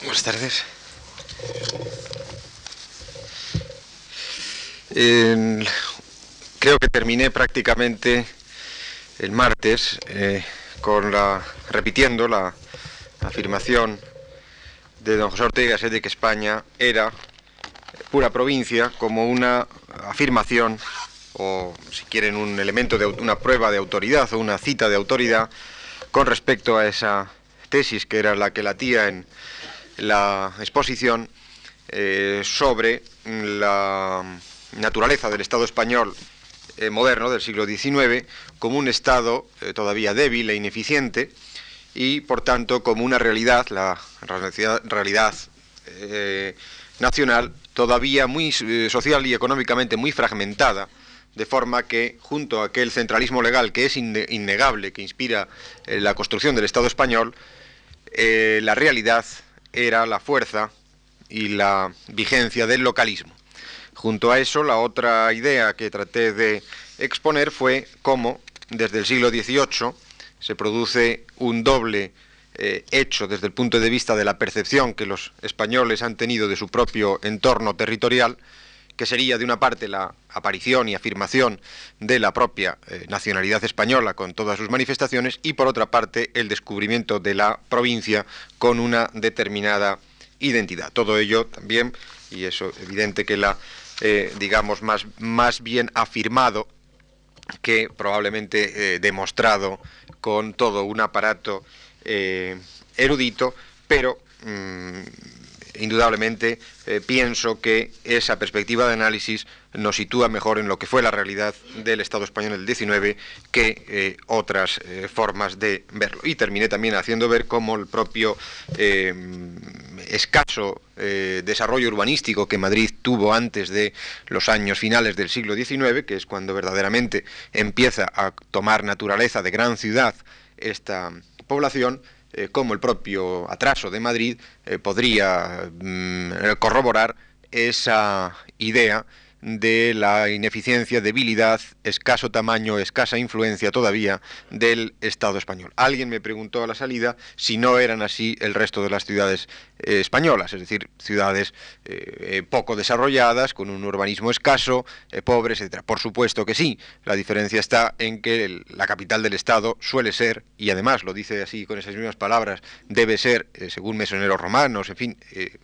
Buenas tardes. creo que terminé prácticamente el martes eh, con la repitiendo la afirmación de don José Ortega de que España era pura provincia como una afirmación o si quieren un elemento de una prueba de autoridad o una cita de autoridad con respecto a esa tesis que era la que latía en la exposición eh, sobre la naturaleza del Estado español eh, moderno del siglo XIX como un Estado eh, todavía débil e ineficiente y por tanto como una realidad, la realidad nacional todavía muy social y económicamente muy fragmentada, de forma que junto a aquel centralismo legal que es innegable, que inspira la construcción del Estado español, la realidad era la fuerza y la vigencia del localismo. Junto a eso, la otra idea que traté de exponer fue cómo desde el siglo XVIII se produce un doble eh, hecho desde el punto de vista de la percepción que los españoles han tenido de su propio entorno territorial, que sería de una parte la aparición y afirmación de la propia eh, nacionalidad española con todas sus manifestaciones y por otra parte el descubrimiento de la provincia con una determinada identidad. Todo ello también, y eso evidente que la, eh, digamos, más, más bien afirmado que probablemente eh, demostrado con todo un aparato erudito, pero mm, indudablemente eh, pienso que esa perspectiva de análisis nos sitúa mejor en lo que fue la realidad del Estado español del XIX que eh, otras eh, formas de verlo. Y terminé también haciendo ver cómo el propio escaso desarrollo urbanístico que Madrid tuvo antes de los años finales del siglo XIX, que es cuando verdaderamente empieza a tomar naturaleza de gran ciudad esta población, eh, como el propio atraso de Madrid eh, podría mm, corroborar esa idea de la ineficiencia, debilidad, escaso tamaño, escasa influencia todavía del Estado español. Alguien me preguntó a la salida si no eran así el resto de las ciudades eh, españolas, es decir, ciudades eh, poco desarrolladas, con un urbanismo escaso, eh, pobres, etc. Por supuesto que sí, la diferencia está en que la capital del Estado suele ser, y además lo dice así con esas mismas palabras, debe ser, según mesoneros romanos, en fin,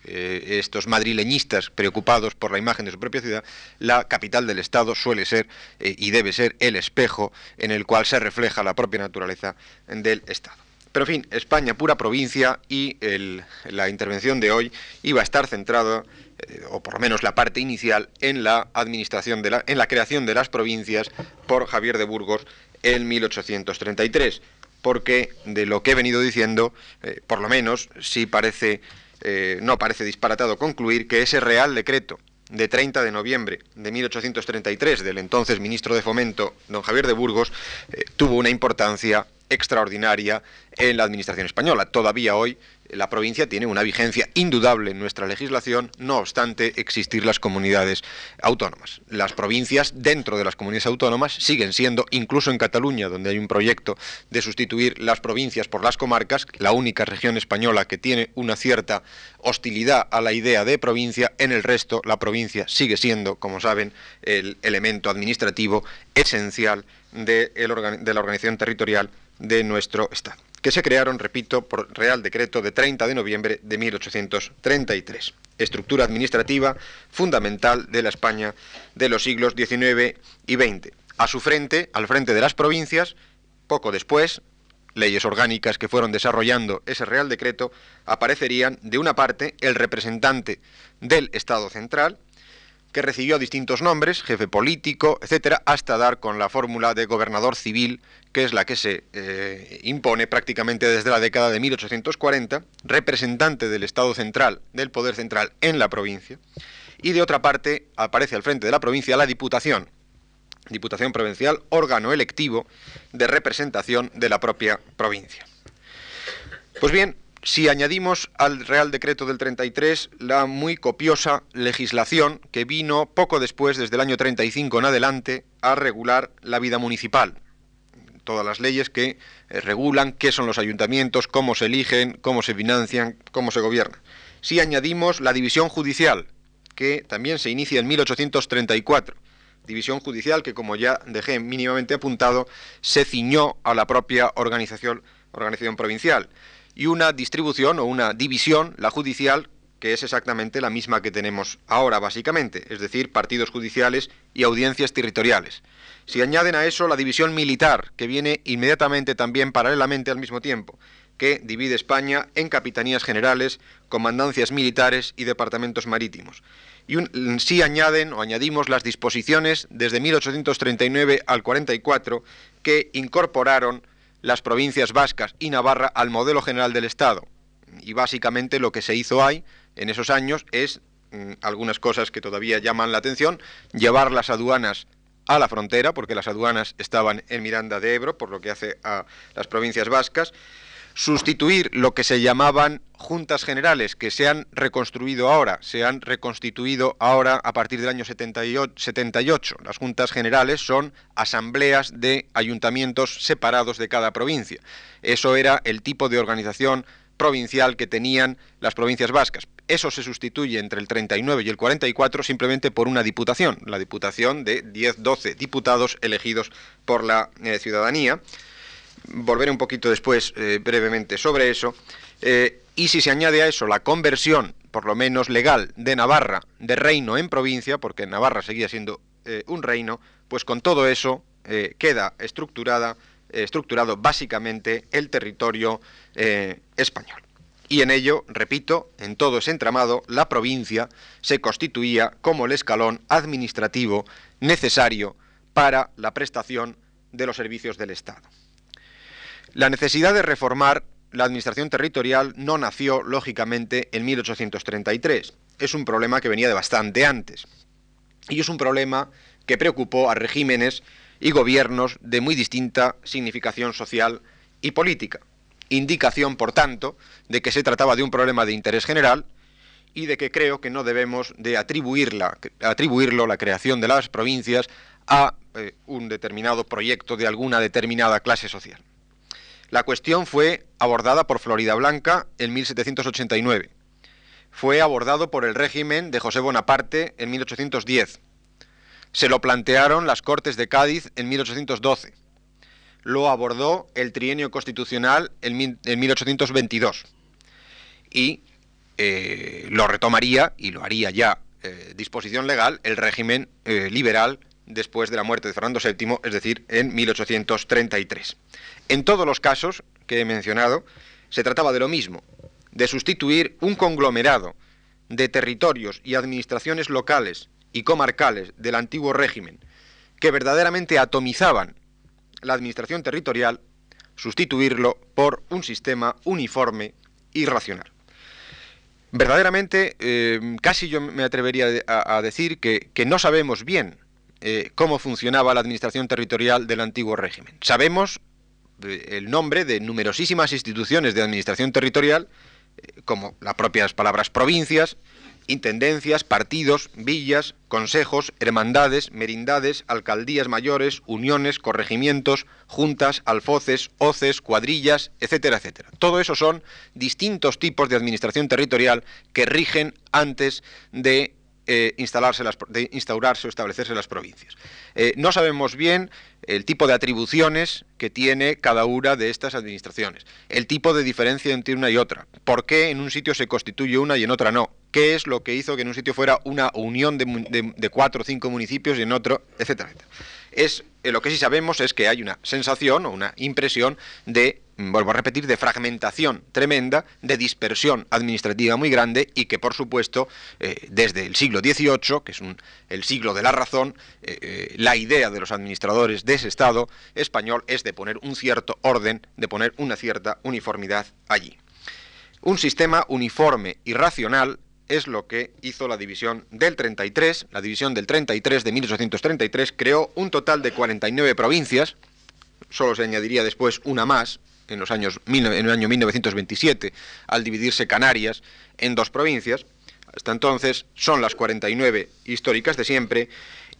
estos madrileñistas preocupados por la imagen de su propia ciudad, la capital del Estado suele ser y debe ser el espejo en el cual se refleja la propia naturaleza del Estado. Pero en fin, España pura provincia y la intervención de hoy iba a estar centrada, eh, o por lo menos la parte inicial, en la administración de la, en la creación de las provincias por Javier de Burgos en 1833. Porque de lo que he venido diciendo, eh, por lo menos sí parece, eh, no parece disparatado concluir que ese real decreto de 30 de noviembre de 1833 del entonces ministro de Fomento, don Javier de Burgos, tuvo una importancia extraordinaria en la administración española. Todavía hoy la provincia tiene una vigencia indudable en nuestra legislación, no obstante existir las comunidades autónomas. Las provincias dentro de las comunidades autónomas siguen siendo, incluso en Cataluña, donde hay un proyecto de sustituir las provincias por las comarcas, la única región española que tiene una cierta hostilidad a la idea de provincia, en el resto la provincia sigue siendo, como saben, el elemento administrativo esencial de, la organización territorial de nuestro Estado, que se crearon, repito, por Real Decreto de 30 de noviembre de 1833. Estructura administrativa fundamental de la España de los siglos XIX y XX. A su frente, al frente de las provincias, poco después, leyes orgánicas que fueron desarrollando ese Real Decreto, aparecerían, de una parte, el representante del Estado central, que recibió distintos nombres, jefe político, etcétera, hasta dar con la fórmula de gobernador civil, que es la que se eh, impone prácticamente desde la década de 1840, representante del Estado central, del poder central en la provincia, y de otra parte aparece al frente de la provincia la Diputación, Diputación Provincial, órgano electivo de representación de la propia provincia. Pues bien, si añadimos al Real Decreto del 33 la muy copiosa legislación que vino poco después, desde el año 35 en adelante, a regular la vida municipal, todas las leyes que eh, regulan qué son los ayuntamientos, cómo se eligen, cómo se financian, cómo se gobierna. Si añadimos la división judicial, que también se inicia en 1834, división judicial que, como ya dejé mínimamente apuntado, se ciñó a la propia organización, organización provincial, y una distribución o una división, la judicial, que es exactamente la misma que tenemos ahora, básicamente, es decir, partidos judiciales y audiencias territoriales. Si añaden a eso la división militar, que viene inmediatamente también paralelamente al mismo tiempo, que divide España en capitanías generales, comandancias militares y departamentos marítimos. Y si añaden o añadimos las disposiciones desde 1839 al 44 que incorporaron las provincias vascas y Navarra al modelo general del Estado. Y básicamente lo que se hizo ahí en esos años es mm, algunas cosas que todavía llaman la atención, llevar las aduanas a la frontera, porque las aduanas estaban en Miranda de Ebro, por lo que hace a las provincias vascas, sustituir lo que se llamaban juntas generales, que se han reconstruido ahora, se han reconstituido ahora a partir del año 78. Las juntas generales son asambleas de ayuntamientos separados de cada provincia. Eso era el tipo de organización provincial que tenían las provincias vascas. Eso se sustituye entre el 39 y el 44 simplemente por una diputación, la diputación de 10-12 diputados elegidos por la eh, ciudadanía. Volveré un poquito después eh, brevemente sobre eso. Eh, y si se añade a eso la conversión, por lo menos legal, de Navarra de reino en provincia, porque Navarra seguía siendo un reino, pues con todo eso queda estructurada, estructurado básicamente el territorio español y en ello, repito, en todo ese entramado, la provincia se constituía como el escalón administrativo necesario para la prestación de los servicios del Estado. La necesidad de reformar la administración territorial no nació, lógicamente, en 1833. Es un problema que venía de bastante antes. Y es un problema que preocupó a regímenes y gobiernos de muy distinta significación social y política indicación, por tanto, de que se trataba de un problema de interés general y de que creo que no debemos de atribuirlo, la creación de las provincias, a eh, un determinado proyecto de alguna determinada clase social. La cuestión fue abordada por Florida Blanca en 1789. Fue abordado por el régimen de José Bonaparte en 1810. Se lo plantearon las Cortes de Cádiz en 1812 lo abordó el trienio constitucional en, 1822 y eh, lo retomaría y lo haría ya eh, disposición legal el régimen eh, liberal después de la muerte de Fernando VII, es decir, en 1833. En todos los casos que he mencionado, se trataba de lo mismo, de sustituir un conglomerado de territorios y administraciones locales y comarcales del antiguo régimen que verdaderamente atomizaban la administración territorial, sustituirlo por un sistema uniforme y racional. Verdaderamente, eh, casi yo me atrevería a, decir que, no sabemos bien eh, cómo funcionaba la administración territorial del antiguo régimen. Sabemos eh, el nombre de numerosísimas instituciones de administración territorial, como las propias palabras provincias, intendencias, partidos, villas, consejos, hermandades, merindades, alcaldías mayores, uniones, corregimientos, juntas, alfoces, hoces, cuadrillas, etcétera, etcétera. Todo eso son distintos tipos de administración territorial que rigen antes de eh, instalarse de instaurarse o establecerse las provincias. Eh, no sabemos bien el tipo de atribuciones que tiene cada una de estas administraciones, el tipo de diferencia entre una y otra, por qué en un sitio se constituye una y en otra no, qué es lo que hizo que en un sitio fuera una unión de, cuatro o cinco municipios y en otro, etcétera. Es, eh, lo que sí sabemos es que hay una sensación o una impresión de vuelvo a repetir, de fragmentación tremenda, de dispersión administrativa muy grande y que, por supuesto, eh, desde el siglo XVIII, que es el siglo de la razón, eh, la idea de los administradores de ese Estado español es de poner un cierto orden, de poner una cierta uniformidad allí. Un sistema uniforme y racional es lo que hizo la división del 33, la división del 33 de 1833 creó un total de 49 provincias, solo se añadiría después una más, en, los años, en el año 1927, al dividirse Canarias en dos provincias. Hasta entonces son las 49 históricas de siempre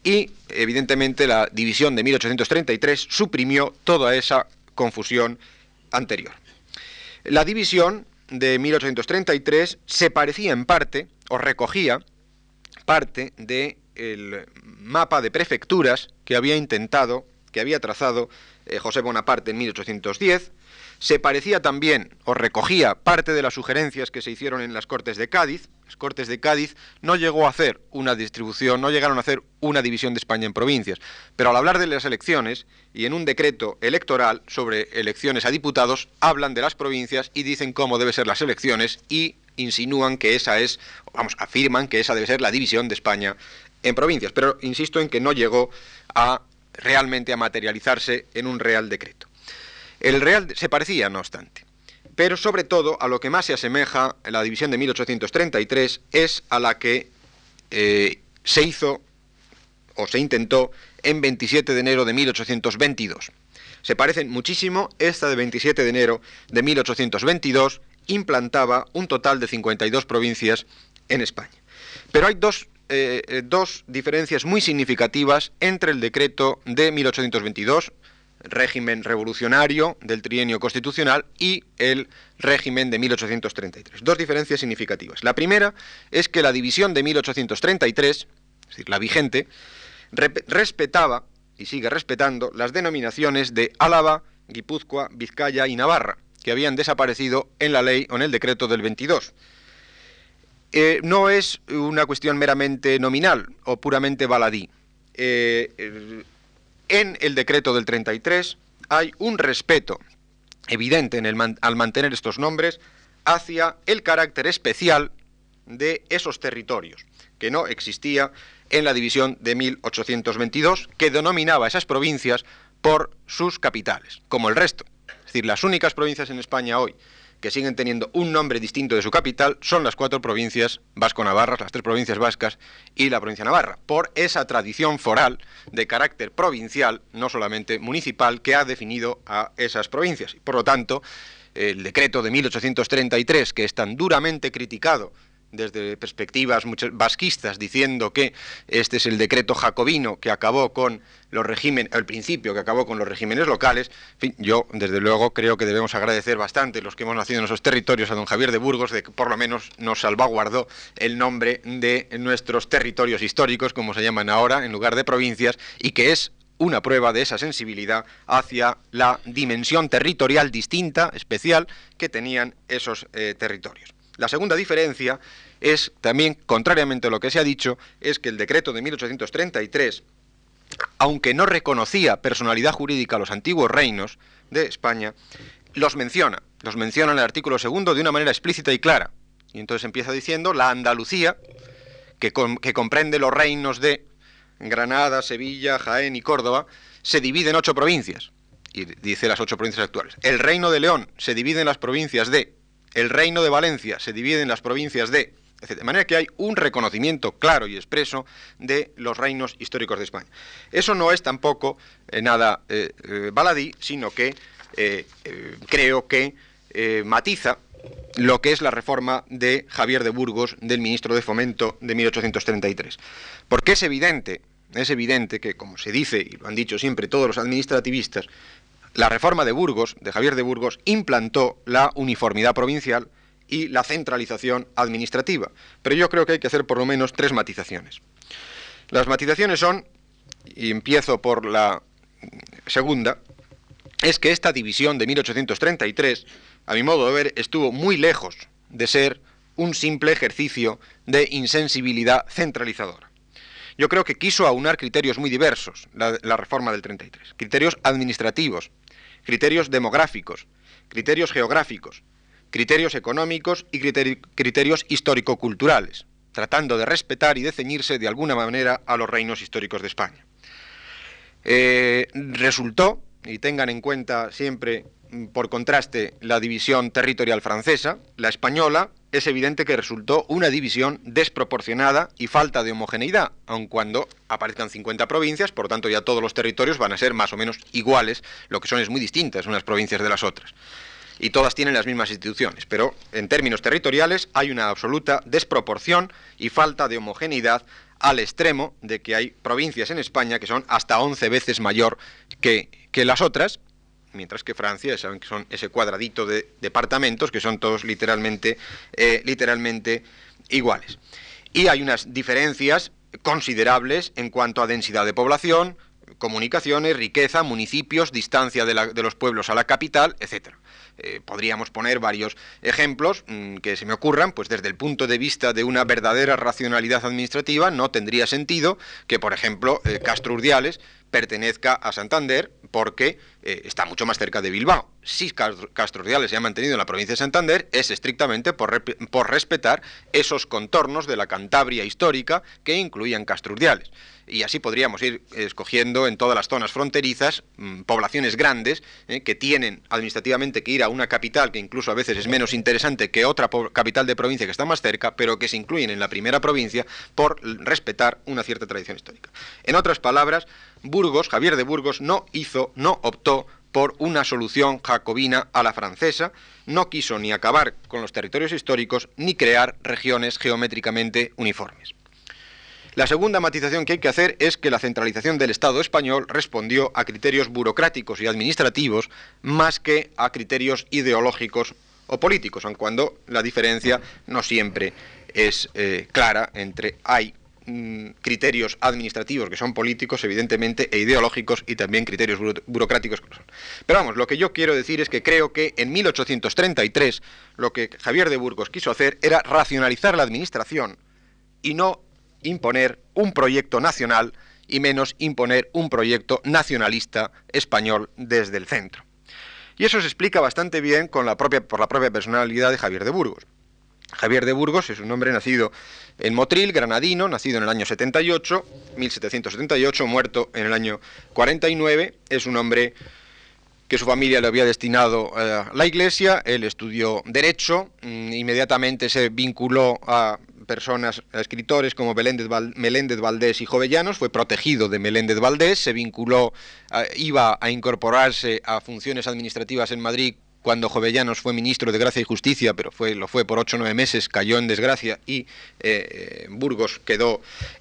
y evidentemente la división de 1833 suprimió toda esa confusión anterior. La división de 1833 se parecía en parte, o recogía parte del mapa de prefecturas que había intentado, que había trazado eh, José Bonaparte en 1810, se parecía también o recogía parte de las sugerencias que se hicieron en las Cortes de Cádiz. Cortes de Cádiz no llegó a hacer una distribución, no llegaron a hacer una división de España en provincias, pero al hablar de las elecciones y en un decreto electoral sobre elecciones a diputados hablan de las provincias y dicen cómo deben ser las elecciones y insinúan que esa es, vamos, afirman que esa debe ser la división de España en provincias, pero insisto en que no llegó a realmente a materializarse en un real decreto. El Real se parecía, no obstante. Pero sobre todo a lo que más se asemeja la división de 1833 es a la que eh, se hizo o se intentó en 27 de enero de 1822. Se parecen muchísimo, esta de 27 de enero de 1822 implantaba un total de 52 provincias en España. Pero hay dos, eh, eh, dos diferencias muy significativas entre el decreto de 1822, régimen revolucionario del trienio constitucional y el régimen de 1833. Dos diferencias significativas. La primera es que la división de 1833, es decir, la vigente, respetaba y sigue respetando las denominaciones de Álava, Guipúzcoa, Vizcaya y Navarra, que habían desaparecido en la ley o en el decreto del 22. Eh, no es una cuestión meramente nominal o puramente baladí. Eh, en el decreto del 33 hay un respeto evidente al mantener estos nombres hacia el carácter especial de esos territorios, que no existía en la división de 1822, que denominaba esas provincias por sus capitales, como el resto. Es decir, las únicas provincias en España hoy que siguen teniendo un nombre distinto de su capital son las cuatro provincias vasco-navarras, las tres provincias vascas y la provincia navarra, por esa tradición foral de carácter provincial, no solamente municipal, que ha definido a esas provincias. Por lo tanto, el decreto de 1833, que es tan duramente criticado desde perspectivas vasquistas diciendo que este es el decreto jacobino que acabó con los regímenes, al principio que acabó con los regímenes locales. yo desde luego creo que debemos agradecer bastante los que hemos nacido en esos territorios a don Javier de Burgos de que por lo menos nos salvaguardó el nombre de nuestros territorios históricos, como se llaman ahora, en lugar de provincias, y que es una prueba de esa sensibilidad hacia la dimensión territorial distinta, especial, que tenían esos eh, territorios. La segunda diferencia es también, contrariamente a lo que se ha dicho, es que el decreto de 1833, aunque no reconocía personalidad jurídica a los antiguos reinos de España, los menciona, los menciona en el artículo segundo de una manera explícita y clara. Y entonces empieza diciendo la Andalucía, que, que comprende los reinos de Granada, Sevilla, Jaén y Córdoba, se divide en ocho provincias. Y dice las ocho provincias actuales. El reino de León se divide en las provincias de el reino de Valencia se divide en las provincias de... De manera que hay un reconocimiento claro y expreso de los reinos históricos de España. Eso no es tampoco eh, nada eh, eh, baladí, sino que creo que matiza lo que es la reforma de Javier de Burgos, del ministro de Fomento de 1833. Porque es evidente, es evidente que, como se dice, y lo han dicho siempre todos los administrativistas, la reforma de Burgos, de Javier de Burgos, implantó la uniformidad provincial y la centralización administrativa. Pero yo creo que hay que hacer por lo menos tres matizaciones. Las matizaciones son, y empiezo por la segunda, es que esta división de 1833, a mi modo de ver, estuvo muy lejos de ser un simple ejercicio de insensibilidad centralizadora. Yo creo que quiso aunar criterios muy diversos, la, la reforma del 33, criterios administrativos, criterios demográficos, criterios geográficos, criterios económicos y criterios histórico-culturales, tratando de respetar y de ceñirse de alguna manera a los reinos históricos de España. Eh, resultó, y tengan en cuenta siempre por contraste la división territorial francesa, la española es evidente que resultó una división desproporcionada y falta de homogeneidad, aun cuando aparezcan 50 provincias, por tanto ya todos los territorios van a ser más o menos iguales, lo que son es muy distintas unas provincias de las otras. Y todas tienen las mismas instituciones, pero en términos territoriales hay una absoluta desproporción y falta de homogeneidad al extremo de que hay provincias en España que son hasta 11 veces mayor que, que las otras, mientras que Francia, saben que son ese cuadradito de departamentos que son todos literalmente, eh, literalmente iguales. Y hay unas diferencias considerables en cuanto a densidad de población, comunicaciones, riqueza, municipios, distancia de, los pueblos a la capital, etcétera. Eh, podríamos poner varios ejemplos mm, que se me ocurran, pues desde el punto de vista de una verdadera racionalidad administrativa no tendría sentido que, por ejemplo, eh, Castro Urdiales pertenezca a Santander porque eh, está mucho más cerca de Bilbao. Si Castro se ha mantenido en la provincia de Santander es estrictamente por, por respetar esos contornos de la Cantabria histórica que incluían Castro Urdiales y así podríamos ir escogiendo en todas las zonas fronterizas mm, poblaciones grandes eh, que tienen administrativamente que ir a una capital que incluso a veces es menos interesante que otra capital de provincia que está más cerca, pero que se incluyen en la primera provincia por respetar una cierta tradición histórica. En otras palabras, Burgos, Javier de Burgos, no hizo, no optó por una solución jacobina a la francesa, no quiso ni acabar con los territorios históricos ni crear regiones geométricamente uniformes. La segunda matización que hay que hacer es que la centralización del Estado español respondió a criterios burocráticos y administrativos más que a criterios ideológicos o políticos, aun cuando la diferencia no siempre es eh, clara entre hay mm, criterios administrativos que son políticos, evidentemente, e ideológicos y también criterios burocráticos. Pero vamos, lo que yo quiero decir es que creo que en 1833 lo que Javier de Burgos quiso hacer era racionalizar la administración y no imponer un proyecto nacional y menos imponer un proyecto nacionalista español desde el centro. Y eso se explica bastante bien con la propia, por la propia personalidad de Javier de Burgos. Javier de Burgos es un hombre nacido en Motril, granadino, nacido en el año 78, 1778, muerto en el año 49. Es un hombre que su familia le había destinado a la iglesia. Él estudió Derecho, mm, inmediatamente se vinculó a personas, escritores como Meléndez, Valdés y Jovellanos, fue protegido de Meléndez Valdés, se vinculó, iba a incorporarse a funciones administrativas en Madrid cuando Jovellanos fue ministro de Gracia y Justicia, pero fue, lo fue por ocho o nueve meses, cayó en desgracia y eh, eh, Burgos quedó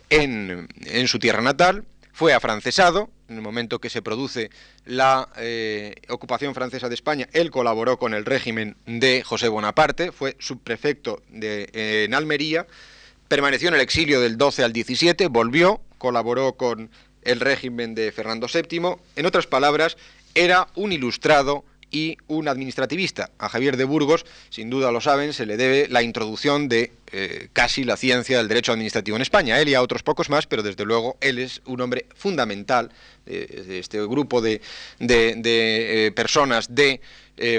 en, en su tierra natal, fue afrancesado, en el momento que se produce la eh, ocupación francesa de España, él colaboró con el régimen de José Bonaparte, fue subprefecto de, en Almería, permaneció en el exilio del 12 al 17, volvió, colaboró con el régimen de Fernando VII, en otras palabras, era un ilustrado y un administrativista. A Javier de Burgos, sin duda lo saben, se le debe la introducción de eh, casi la ciencia del derecho administrativo en España. Él y a otros pocos más, pero desde luego él es un hombre fundamental eh, de este grupo de, eh, personas de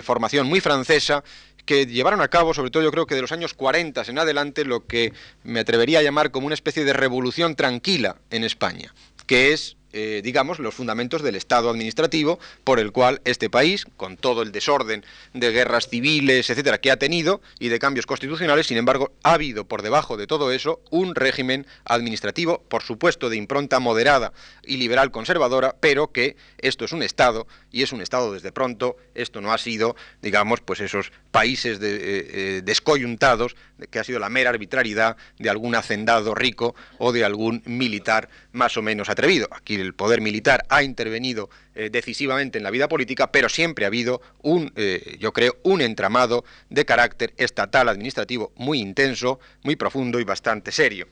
formación muy francesa que llevaron a cabo, sobre todo yo creo que de los años 40 en adelante, lo que me atrevería a llamar como una especie de revolución tranquila en España, que es eh, digamos, los fundamentos del Estado administrativo por el cual este país, con todo el desorden de guerras civiles, etcétera, que ha tenido y de cambios constitucionales, sin embargo, ha habido por debajo de todo eso un régimen administrativo, por supuesto, de impronta moderada y liberal conservadora, pero que esto es un Estado y es un Estado desde pronto, esto no ha sido, digamos, pues esos países eh, eh, descoyuntados, que ha sido la mera arbitrariedad de algún hacendado rico o de algún militar más o menos atrevido. Aquí el poder militar ha intervenido eh, decisivamente en la vida política, pero siempre ha habido un, yo creo, un entramado de carácter estatal administrativo muy intenso, muy profundo y bastante serio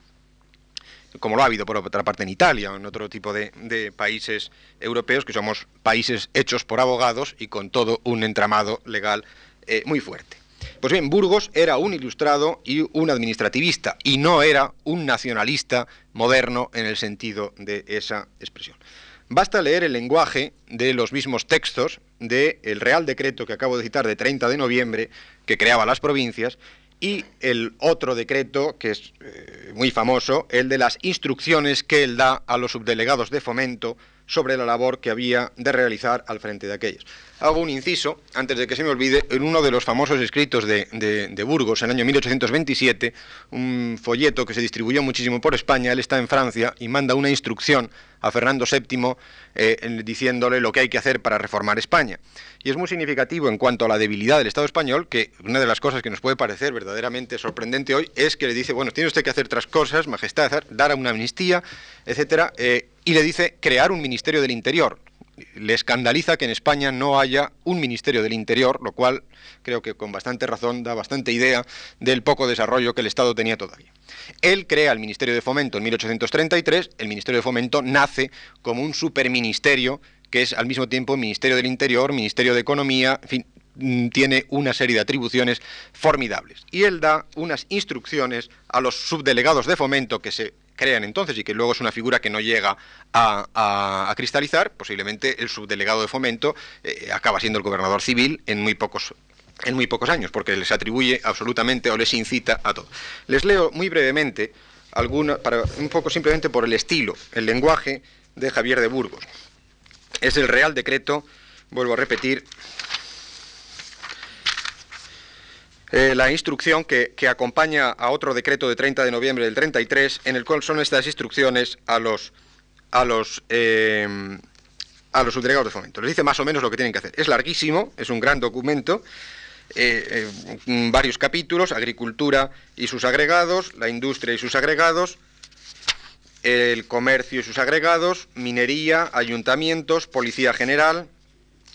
como lo ha habido por otra parte en Italia o en otro tipo de, de, países europeos, que somos países hechos por abogados y con todo un entramado legal eh, muy fuerte. Pues bien, Burgos era un ilustrado y un administrativista, y no era un nacionalista moderno en el sentido de esa expresión. Basta leer el lenguaje de los mismos textos del Real Decreto que acabo de citar de 30 de noviembre, que creaba las provincias, y el otro decreto, que es eh, muy famoso, el de las instrucciones que él da a los subdelegados de fomento sobre la labor que había de realizar al frente de aquellas. Hago un inciso, antes de que se me olvide, en uno de los famosos escritos de, de, Burgos, en el año 1827, un folleto que se distribuyó muchísimo por España, él está en Francia y manda una instrucción a Fernando VII eh, diciéndole lo que hay que hacer para reformar España. Y es muy significativo en cuanto a la debilidad del Estado español, que una de las cosas que nos puede parecer verdaderamente sorprendente hoy es que le dice, bueno, tiene usted que hacer otras cosas, majestad, dar una amnistía, etcétera, eh, y le dice crear un ministerio del Interior. Le escandaliza que en España no haya un ministerio del Interior, lo cual creo que con bastante razón da bastante idea del poco desarrollo que el Estado tenía todavía. Él crea el Ministerio de Fomento en 1833, el Ministerio de Fomento nace como un superministerio que es al mismo tiempo Ministerio del Interior, Ministerio de Economía, en fin, mm, tiene una serie de atribuciones formidables. Y él da unas instrucciones a los subdelegados de fomento que se crean entonces y que luego es una figura que no llega a, cristalizar, posiblemente el subdelegado de fomento eh, acaba siendo el gobernador civil en muy pocos en muy pocos años, porque les atribuye absolutamente o les incita a todo. Les leo muy brevemente alguna, para, un poco simplemente por el estilo, el lenguaje de Javier de Burgos. Es el Real Decreto, vuelvo a repetir, Eh, la instrucción que, acompaña a otro decreto de 30 de noviembre del 33, en el cual son estas instrucciones a los, a los, eh, a los subdelegados de fomento. Les dice más o menos lo que tienen que hacer. Es larguísimo, es un gran documento, eh, varios capítulos, agricultura y sus agregados, la industria y sus agregados, el comercio y sus agregados, minería, ayuntamientos, policía general,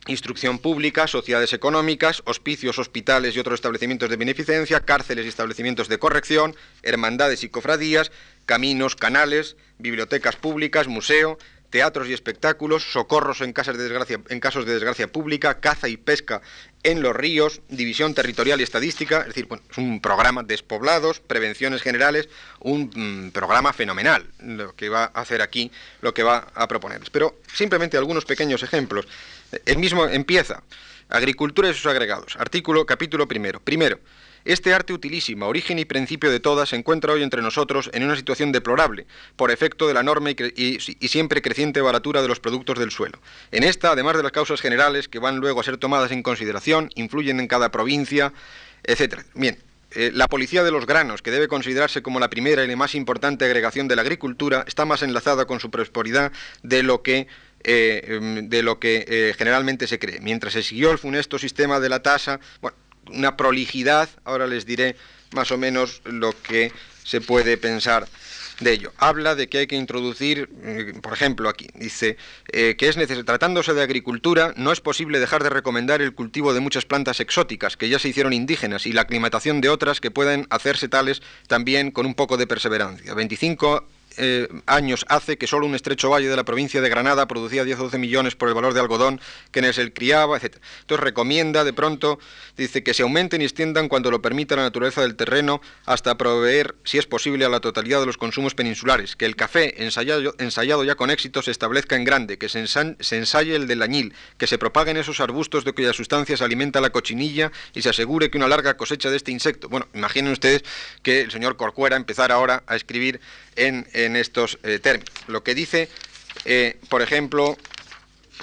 instrucción pública, sociedades económicas, hospicios, hospitales y otros establecimientos de beneficencia, cárceles y establecimientos de corrección, hermandades y cofradías, caminos, canales, bibliotecas públicas, museo, teatros y espectáculos, socorros en, de desgracia, en casos de desgracia pública, caza y pesca en los ríos, división territorial y estadística, es decir, es un programa despoblados, prevenciones generales, un mm, programa fenomenal lo que va a hacer aquí, lo que va a proponer. Pero simplemente algunos pequeños ejemplos. El mismo empieza, agricultura y sus agregados, artículo, capítulo primero. Primero, este arte utilísima, origen y principio de todas, se encuentra hoy entre nosotros en una situación deplorable, por efecto de la enorme y, siempre creciente baratura de los productos del suelo. En esta, además de las causas generales que van luego a ser tomadas en consideración, influyen en cada provincia, etc. Bien, eh, la policía de los granos, que debe considerarse como la primera y la más importante agregación de la agricultura, está más enlazada con su prosperidad de lo que eh, em, de lo que eh, generalmente se cree. Mientras se siguió el funesto sistema de la tasa, bueno, una prolijidad, ahora les diré más o menos lo que se puede pensar de ello. Habla de que hay que introducir, eh, por ejemplo, aquí dice eh, que es necesario, tratándose de agricultura, no es posible dejar de recomendar el cultivo de muchas plantas exóticas que ya se hicieron indígenas y la aclimatación de otras que pueden hacerse tales también con un poco de perseverancia. 25 eh, años hace que solo un estrecho valle de la provincia de Granada producía 10 o 12 millones por el valor de algodón que en él criaba, etc. Entonces recomienda de pronto, dice que se aumenten y extiendan cuando lo permita la naturaleza del terreno hasta proveer, si es posible, a la totalidad de los consumos peninsulares, que el café ensayado, ensayado ya con éxito se establezca en grande, que se, ensaye el del añil, que se propaguen esos arbustos de cuyas sustancias alimenta la cochinilla y se asegure que una larga cosecha de este insecto. Bueno, imaginen ustedes que el señor Corcuera empezara ahora a escribir en, estos eh, términos. Lo que dice, eh, por ejemplo,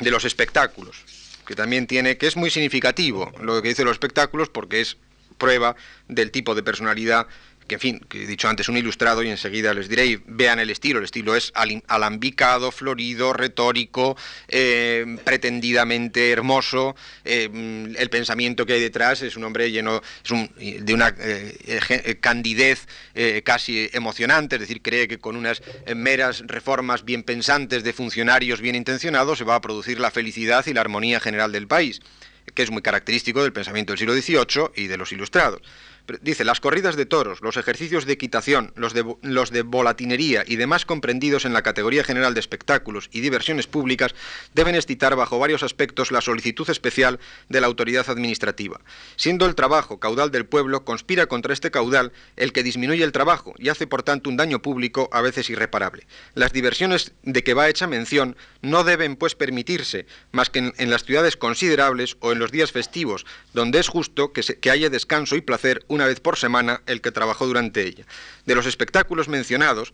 de los espectáculos, que también tiene, que es muy significativo lo que dice los espectáculos porque es prueba del tipo de personalidad en fin, he dicho antes, un ilustrado y enseguida les diré, vean el estilo, el estilo es alambicado, florido, retórico, eh, pretendidamente hermoso, eh, el pensamiento que hay detrás es un hombre lleno de una eh, candidez casi emocionante, es decir, cree que con unas meras reformas bien pensantes de funcionarios bien intencionados se va a producir la felicidad y la armonía general del país que es muy característico del pensamiento del siglo XVIII y de los ilustrados. Dice, las corridas de toros, los ejercicios de equitación, los de, los de volatinería y demás comprendidos en la categoría general de espectáculos y diversiones públicas deben excitar bajo varios aspectos la solicitud especial de la autoridad administrativa. Siendo el trabajo caudal del pueblo, conspira contra este caudal el que disminuye el trabajo y hace por tanto un daño público a veces irreparable. Las diversiones de que va hecha mención no deben pues permitirse más que en, las ciudades considerables o en los días festivos, donde es justo que, que haya descanso y placer una vez por semana el que trabajó durante ella. De los espectáculos mencionados,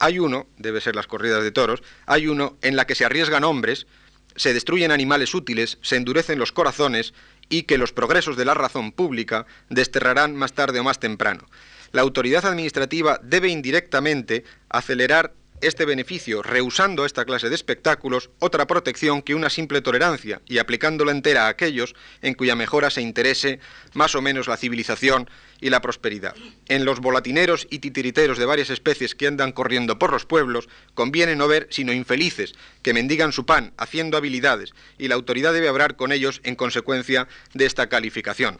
Hay uno, debe ser las corridas de toros, hay uno en la que se arriesgan hombres, se destruyen animales útiles, se endurecen los corazones y que los progresos de la razón pública desterrarán más tarde o más temprano. La autoridad administrativa debe indirectamente acelerar este beneficio, rehusando esta clase de espectáculos otra protección que una simple tolerancia y aplicándola entera a aquellos en cuya mejora se interese más o menos la civilización y la prosperidad. En los volatineros y titiriteros de varias especies que andan corriendo por los pueblos, conviene no ver sino infelices que mendigan su pan haciendo habilidades y la autoridad debe hablar con ellos en consecuencia de esta calificación.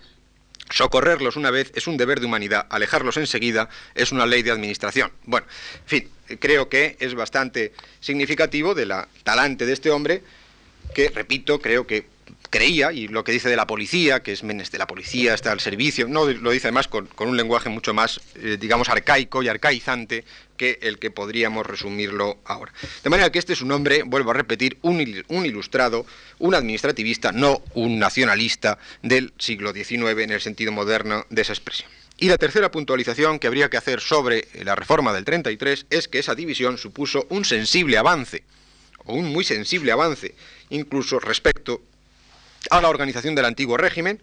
Socorrerlos una vez es un deber de humanidad, alejarlos enseguida es una ley de administración. Bueno, en fin, creo que es bastante significativo de la talante de este hombre, que, repito, creo que creía, y lo que dice de la policía, que es de la policía, está al servicio, no lo dice además con, un lenguaje mucho más, eh, digamos, arcaico y arcaizante que el que podríamos resumirlo ahora. De manera que este es un hombre, vuelvo a repetir, un, un ilustrado, un administrativista, no un nacionalista del siglo XIX en el sentido moderno de esa expresión. Y la tercera puntualización que habría que hacer sobre la reforma del 33 es que esa división supuso un sensible avance, o un muy sensible avance, incluso respecto a la organización del antiguo régimen,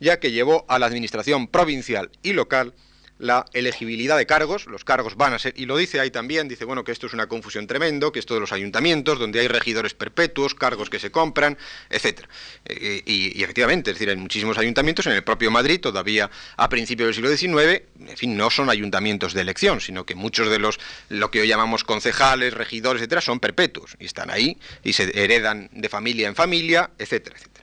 ya que llevó a la administración provincial y local la elegibilidad de cargos, los cargos van a ser, y lo dice ahí también, dice, bueno, que esto es una confusión tremendo, que esto de los ayuntamientos, donde hay regidores perpetuos, cargos que se compran, etc. Eh, y, efectivamente, es decir, hay muchísimos ayuntamientos, en el propio Madrid, todavía a principios del siglo XIX, en fin, no son ayuntamientos de elección, sino que muchos de los, lo que hoy llamamos concejales, regidores, etcétera, son perpetuos, y están ahí, y se heredan de familia en familia, etcétera, etcétera.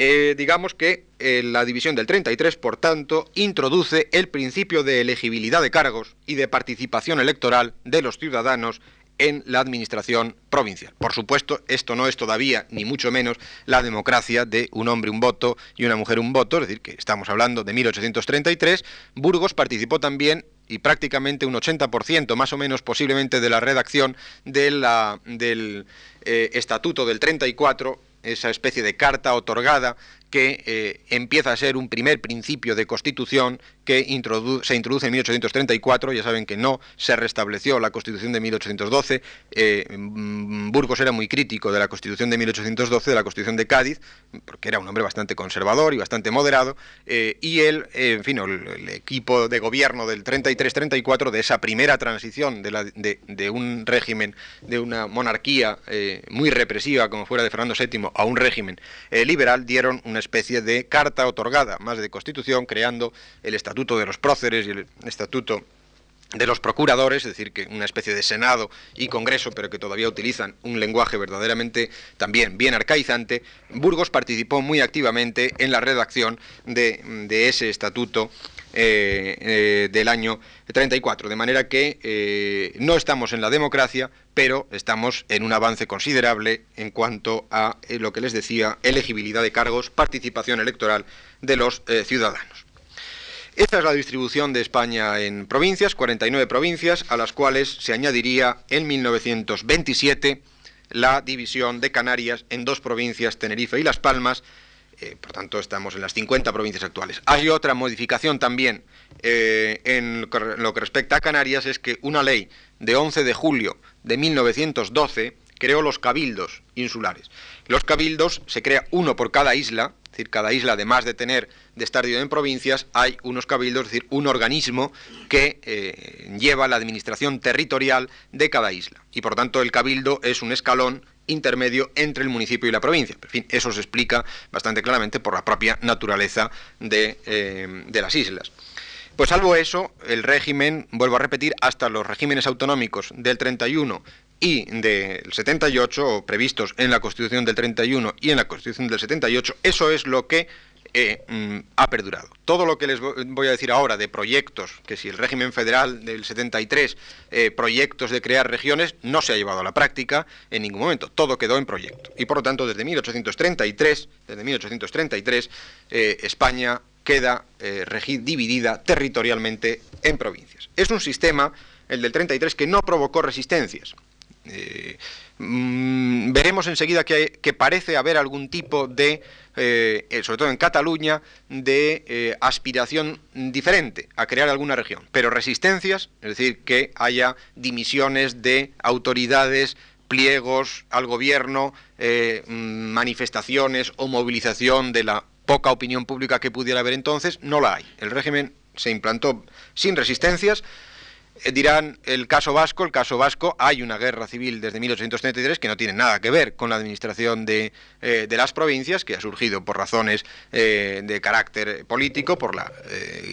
Eh, digamos que eh, la división del 33, por tanto, introduce el principio de elegibilidad de cargos y de participación electoral de los ciudadanos en la administración provincial. Por supuesto, esto no es todavía, ni mucho menos, la democracia de un hombre un voto y una mujer un voto, es decir, que estamos hablando de 1833. Burgos participó también y prácticamente un 80% más o menos posiblemente de la redacción del eh, Estatuto del 34 esa especie de carta otorgada que eh, empieza a ser un primer principio de constitución que se introduce en 1834, ya saben que no se restableció la constitución de 1812, eh, mm, Burgos era muy crítico de la constitución de 1812, de la constitución de Cádiz, porque era un hombre bastante conservador y bastante moderado, eh, y él, en fin, el, equipo de gobierno del 33-34, de esa primera transición de, de, un régimen, de una monarquía muy represiva como fuera de Fernando VII, a un régimen liberal, dieron una especie de carta otorgada, más de constitución, creando el estatuto de los próceres y el estatuto de los procuradores, es decir, que una especie de Senado y Congreso, pero que todavía utilizan un lenguaje verdaderamente también bien arcaizante, Burgos participó muy activamente en la redacción de, de ese estatuto eh, eh, del año 34. De manera que eh, no estamos en la democracia, pero estamos en un avance considerable en cuanto a lo que les decía, elegibilidad de cargos, participación electoral de los ciudadanos. Esta es la distribución de España en provincias, 49 provincias, a las cuales se añadiría en 1927 la división de Canarias en dos provincias, Tenerife y Las Palmas, eh, por tanto, estamos en las 50 provincias actuales. Hay otra modificación también eh, en lo que respecta a Canarias, es que una ley de 11 de julio de 1912 creó los cabildos insulares. Los cabildos se crea uno por cada isla, es decir, cada isla, además de tener de estar dividido en provincias, hay unos cabildos, es decir, un organismo que eh, lleva la administración territorial de cada isla. Y por tanto, el cabildo es un escalón intermedio entre el municipio y la provincia. En fin, eso se explica bastante claramente por la propia naturaleza de, eh, de las islas. Pues salvo eso, el régimen, vuelvo a repetir, hasta los regímenes autonómicos del 31 y del 78, previstos en la Constitución del 31 y en la Constitución del 78, eso es lo que eh, mm, ha perdurado. Todo lo que les voy a decir ahora de proyectos, que si el régimen federal del 73, eh, proyectos de crear regiones, no se ha llevado a la práctica en ningún momento, todo quedó en proyecto. Y por lo tanto, desde 1833, desde 1833, eh, España queda dividida territorialmente en provincias. Es un sistema, el del 33, que no provocó resistencias Mm, veremos enseguida que, parece haber algún tipo de, eh, eh, sobre todo en Cataluña, de eh, aspiración diferente a crear alguna región, pero resistencias, es decir, que haya dimisiones de autoridades, pliegos al gobierno, mm, manifestaciones o movilización de la poca opinión pública que pudiera haber entonces, no la hay. El régimen se implantó sin resistencias, dirán el caso vasco, el caso vasco, hay una guerra civil desde 1833 que no tiene nada que ver con la administración de, eh, las provincias, que ha surgido por razones eh, de carácter político, por la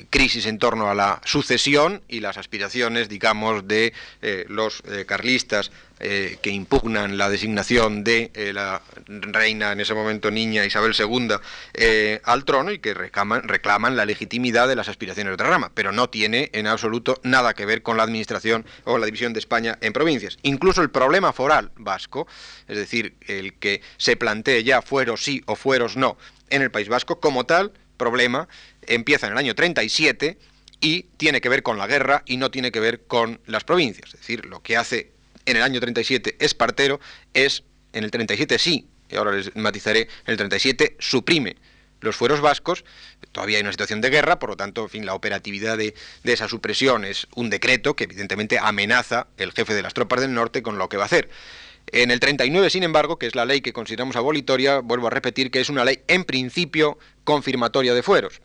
crisis en torno a la sucesión y las aspiraciones, digamos, de los carlistas eh, que impugnan la designación de eh, la reina, en ese momento niña Isabel II, eh, al trono y que reclaman, reclaman la legitimidad de las aspiraciones de otra rama, pero no tiene en absoluto nada que ver con la administración o la división de España en provincias. Incluso el problema foral vasco, es decir, el que se plantee ya fueros sí o fueros no en el País Vasco, como tal problema, empieza en el año 37 y tiene que ver con la guerra y no tiene que ver con las provincias. Es decir, lo que hace en el año 37 Espartero es, en el 37 sí, y ahora les matizaré, en el 37 suprime los fueros vascos, todavía hay una situación de guerra, por lo tanto, en fin, la operatividad de, esa supresión es un decreto que evidentemente amenaza el jefe de las tropas del norte con lo que va a hacer. En el 39, sin embargo, que es la ley que consideramos abolitoria, vuelvo a repetir que es una ley en principio confirmatoria de fueros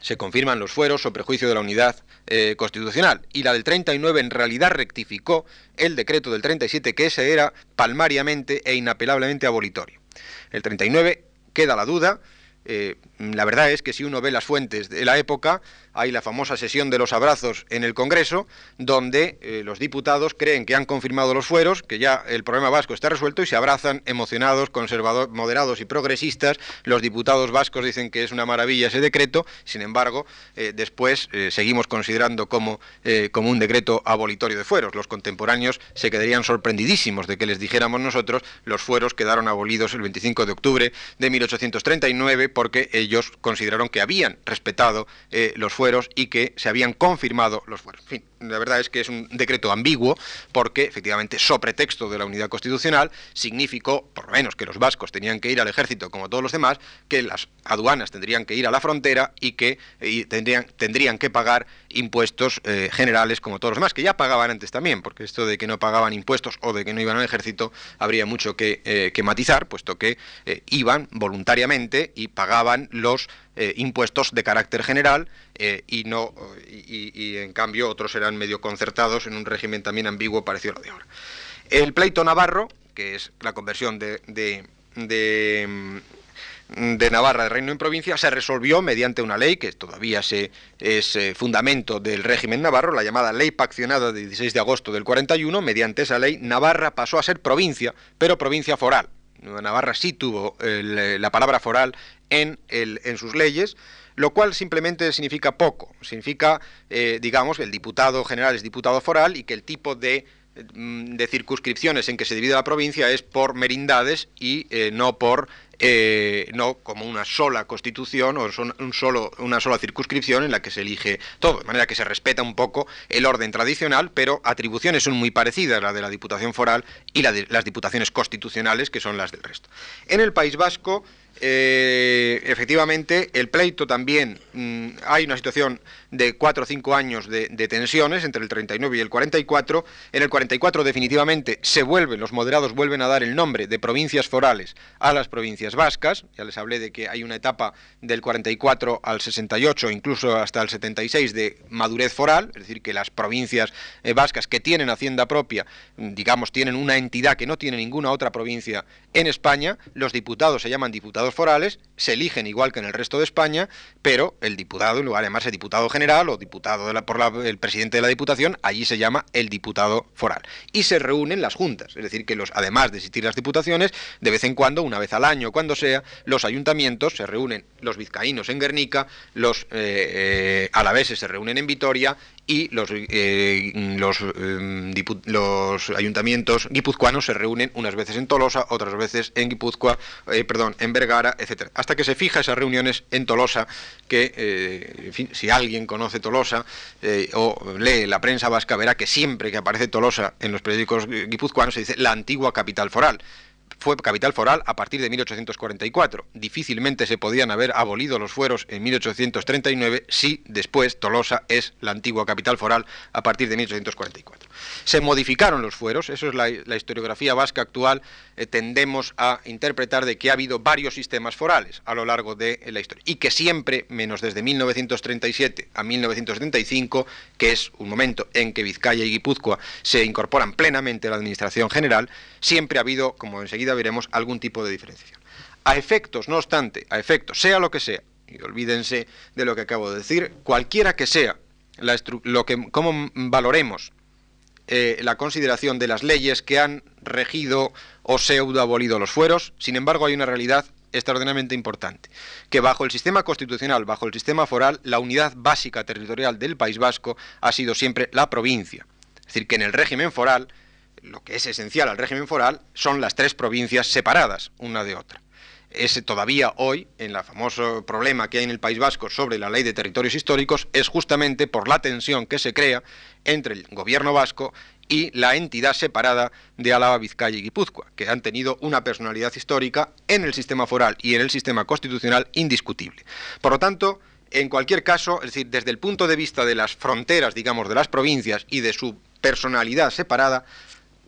se confirman los fueros o prejuicio de la unidad eh, constitucional. Y la del 39 en realidad rectificó el decreto del 37 que ese era palmariamente e inapelablemente abolitorio. El 39 queda la duda. Eh, la verdad es que si uno ve las fuentes de la época, hay la famosa sesión de los abrazos en el Congreso, donde eh, los diputados creen que han confirmado los fueros, que ya el problema vasco está resuelto y se abrazan emocionados, conservadores, moderados y progresistas. Los diputados vascos dicen que es una maravilla ese decreto, sin embargo, eh, después seguimos considerando como, como un decreto abolitorio de fueros. Los contemporáneos se quedarían sorprendidísimos de que les dijéramos nosotros los fueros quedaron abolidos el 25 de octubre de 1839 porque ellos consideraron que habían respetado los fueros y que se habían confirmado los fueros. Fin, la verdad es que es un decreto ambiguo porque efectivamente, sobre texto de la unidad constitucional, significó, por lo menos, que los vascos tenían que ir al ejército como todos los demás, que las aduanas tendrían que ir a la frontera y que tendrían, tendrían que pagar impuestos eh, generales como todos los demás, que ya pagaban antes también, porque esto de que no pagaban impuestos o de que no iban al ejército habría mucho que, eh, matizar, puesto que eh, iban voluntariamente y pagaban los impuestos de carácter general y no y, en cambio otros eran medio concertados en un régimen también ambiguo parecido a lo de ahora. El pleito navarro, que es la conversión de, de de Navarra de reino en provincia se resolvió mediante una ley que todavía se, es eh, fundamento del régimen navarro, la llamada Ley Paccionada de 16 de agosto del 41. Mediante esa ley, Navarra pasó a ser provincia, pero provincia foral. Navarra sí tuvo eh, la palabra foral en, el, en sus leyes lo cual simplemente significa poco. Significa, eh, digamos, el diputado general es diputado foral y que el tipo de Mm, de circunscripciones en que se divide la provincia es por merindades y eh, no por eh, no como una sola constitución o son un solo, una sola circunscripción en la que se elige todo, de manera que se respeta un poco el orden tradicional, pero atribuciones son muy parecidas, la de la Diputación Foral y la de las diputaciones constitucionales, que son las del resto. En el País Vasco, eh, efectivamente, el pleito también, mm, hay una situación de cuatro o cinco años de, tensiones entre el 39 y el 44. En el 44 definitivamente se vuelven, los moderados vuelven a dar el nombre de provincias forales a las provincias vascas. Ya les hablé de que hay una etapa del 44 al 68, incluso hasta el 76 de madurez foral, es decir, que las provincias eh, vascas que tienen hacienda propia, digamos, tienen una entidad que no tiene ninguna otra provincia en España. Los diputados se llaman diputados forales, se eligen igual que en el resto de España, pero el diputado, en lugar de llamarse diputado general o diputado por el presidente de la Diputación, allí se llama el diputado foral. Y se reúnen las juntas, es decir, que los, además de existir las diputaciones, de vez en cuando, una vez al año, cuando sea, los ayuntamientos se reúnen, los vizcaínos en Guernica, los eh, eh, alaveses se reúnen en Vitoria y los, eh, em, los, ayuntamientos guipuzcoanos se reúnen unas veces en Tolosa, otras veces en Guipúzcoa, eh, perdón, en Vergara, etcétera, hasta que se fija esas reuniones en Tolosa, que, eh, en fin, si alguien conoce Tolosa o lee la prensa vasca, verá que siempre que aparece Tolosa en los periódicos guipuzcoanos se dice la antigua capital foral fue capital foral a partir de 1844. Difícilmente se podían haber abolido los fueros en 1839 si después Tolosa es la antigua capital foral a partir de 1844. Se modificaron los fueros, eso es la, historiografía vasca actual, eh, tendemos a interpretar de que ha habido varios sistemas forales a lo largo de la historia y que siempre, menos desde 1937 a 1975, que es un momento en que Vizcaya y Guipúzcoa se incorporan plenamente a la Administración General, siempre ha habido, como enseguida veremos, algún tipo de diferenciación. A efectos, no obstante, a efectos, sea lo que sea, y olvídense de lo que acabo de decir, cualquiera que sea lo que, cómo valoremos eh, la consideración de las leyes que han regido o pseudo abolido los fueros, sin embargo hay una realidad extraordinariamente importante, que bajo el sistema constitucional, bajo el sistema foral, la unidad básica territorial del País Vasco ha sido siempre la provincia. Es decir, que en el régimen foral lo que es esencial al régimen foral son las tres provincias separadas una de otra. Es todavía hoy, en el famoso problema que hay en el País Vasco sobre la ley de territorios históricos, es justamente por la tensión que se crea entre el gobierno vasco y la entidad separada de Álava, Vizcaya y Guipúzcoa, que han tenido una personalidad histórica en el sistema foral y en el sistema constitucional indiscutible. Por lo tanto, en cualquier caso, es decir, desde el punto de vista de las fronteras, digamos, de las provincias y de su personalidad separada,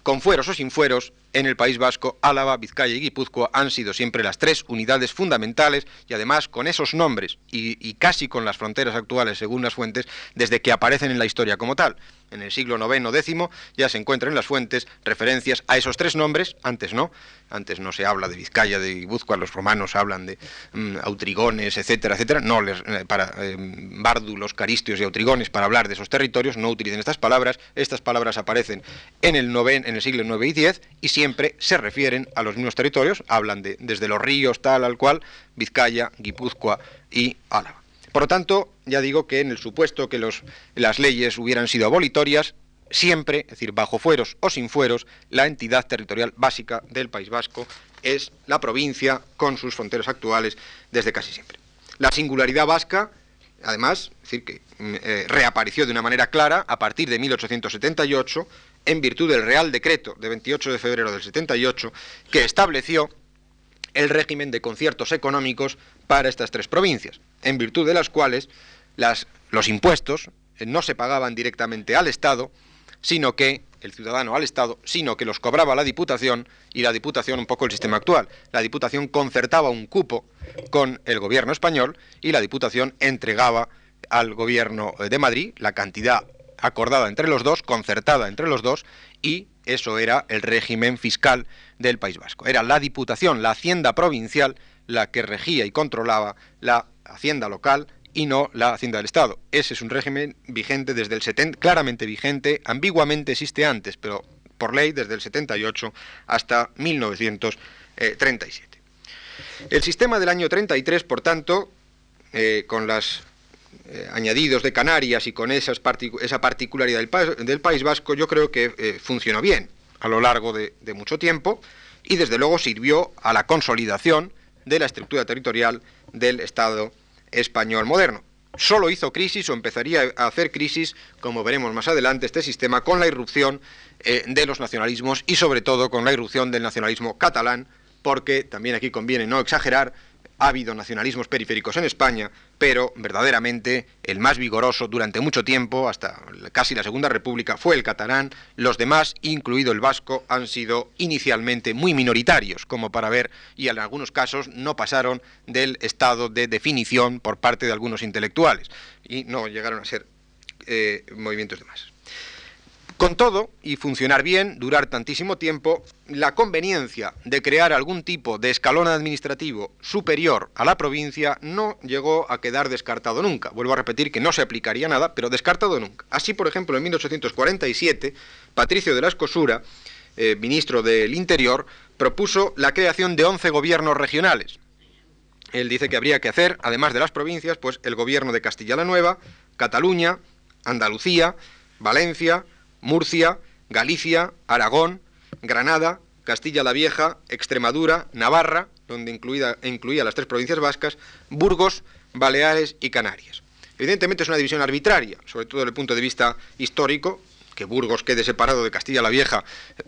con fueros o sin fueros, en el País Vasco, Álava, Vizcaya y Guipúzcoa han sido siempre las tres unidades fundamentales y además con esos nombres y, casi con las fronteras actuales según las fuentes desde que aparecen en la historia como tal. En el siglo IX X ya se encuentran en las fuentes referencias a esos tres nombres, antes no, antes no se habla de Vizcaya, de Guipúzcoa, los romanos hablan de mm, autrigones, etcétera, etcétera, no les, eh, para eh, bárdulos, caristios y autrigones para hablar de esos territorios, no utilicen estas palabras, estas palabras aparecen en el, en el siglo IX y X y siempre se refieren a los mismos territorios, hablan de desde los ríos tal al cual, Vizcaya, Guipúzcoa y Álava. Por lo tanto, ya digo que en el supuesto que los, las leyes hubieran sido abolitorias, siempre, es decir, bajo fueros o sin fueros, la entidad territorial básica del País Vasco es la provincia con sus fronteras actuales desde casi siempre. La singularidad vasca, además, es decir, que mm, eh, reapareció de una manera clara a partir de 1878 en virtud del Real Decreto de 28 de febrero del 78 que estableció el régimen de conciertos económicos para estas tres provincias, en virtud de las cuales los impuestos no se pagaban directamente al Estado, sino que el ciudadano al Estado, sino que los cobraba la Diputación y la Diputación un poco el sistema actual. La Diputación concertaba un cupo con el gobierno español y la Diputación entregaba al gobierno de Madrid la cantidad acordada entre los dos, concertada entre los dos, y eso era el régimen fiscal del País Vasco. Era la Diputación, la Hacienda provincial, la que regía y controlaba la Hacienda local y no la Hacienda del Estado. Ese es un régimen vigente desde el 70, claramente vigente, ambiguamente existe antes, pero por ley desde el 78 hasta 1937. El sistema del año 33, por tanto, eh, con los eh, añadidos de Canarias y con esa particularidad del, País Vasco, yo creo que eh, funcionó bien a lo largo de mucho tiempo y desde luego sirvió a la consolidación de la estructura territorial del Estado español moderno. Solo hizo crisis o empezaría a hacer crisis, como veremos más adelante, este sistema con la irrupción eh, de los nacionalismos y sobre todo con la irrupción del nacionalismo catalán, porque también aquí conviene no exagerar, ha habido nacionalismos periféricos en España, pero verdaderamente el más vigoroso durante mucho tiempo, hasta casi la Segunda República, fue el catalán. Los demás, incluido el vasco, han sido inicialmente muy minoritarios, como para ver, y en algunos casos no pasaron del estado de definición por parte de algunos intelectuales, y no llegaron a ser eh, movimientos de masas. Con todo, y funcionar bien, durar tantísimo tiempo, la conveniencia de crear algún tipo de escalón administrativo superior a la provincia no llegó a quedar descartado nunca. Vuelvo a repetir que no se aplicaría nada, pero descartado nunca. Así, por ejemplo, en 1847, Patricio de la Escosura, eh, ministro del Interior, propuso la creación de 11 gobiernos regionales. Él dice que habría que hacer, además de las provincias, pues el gobierno de Castilla la Nueva, Cataluña, Andalucía, Valencia, Murcia, Galicia, Aragón, Granada, Castilla la Vieja, Extremadura, Navarra, donde incluía las tres provincias vascas, Burgos, Baleares y Canarias. Evidentemente es una división arbitraria, sobre todo desde el punto de vista histórico, que Burgos quede separado de Castilla la Vieja,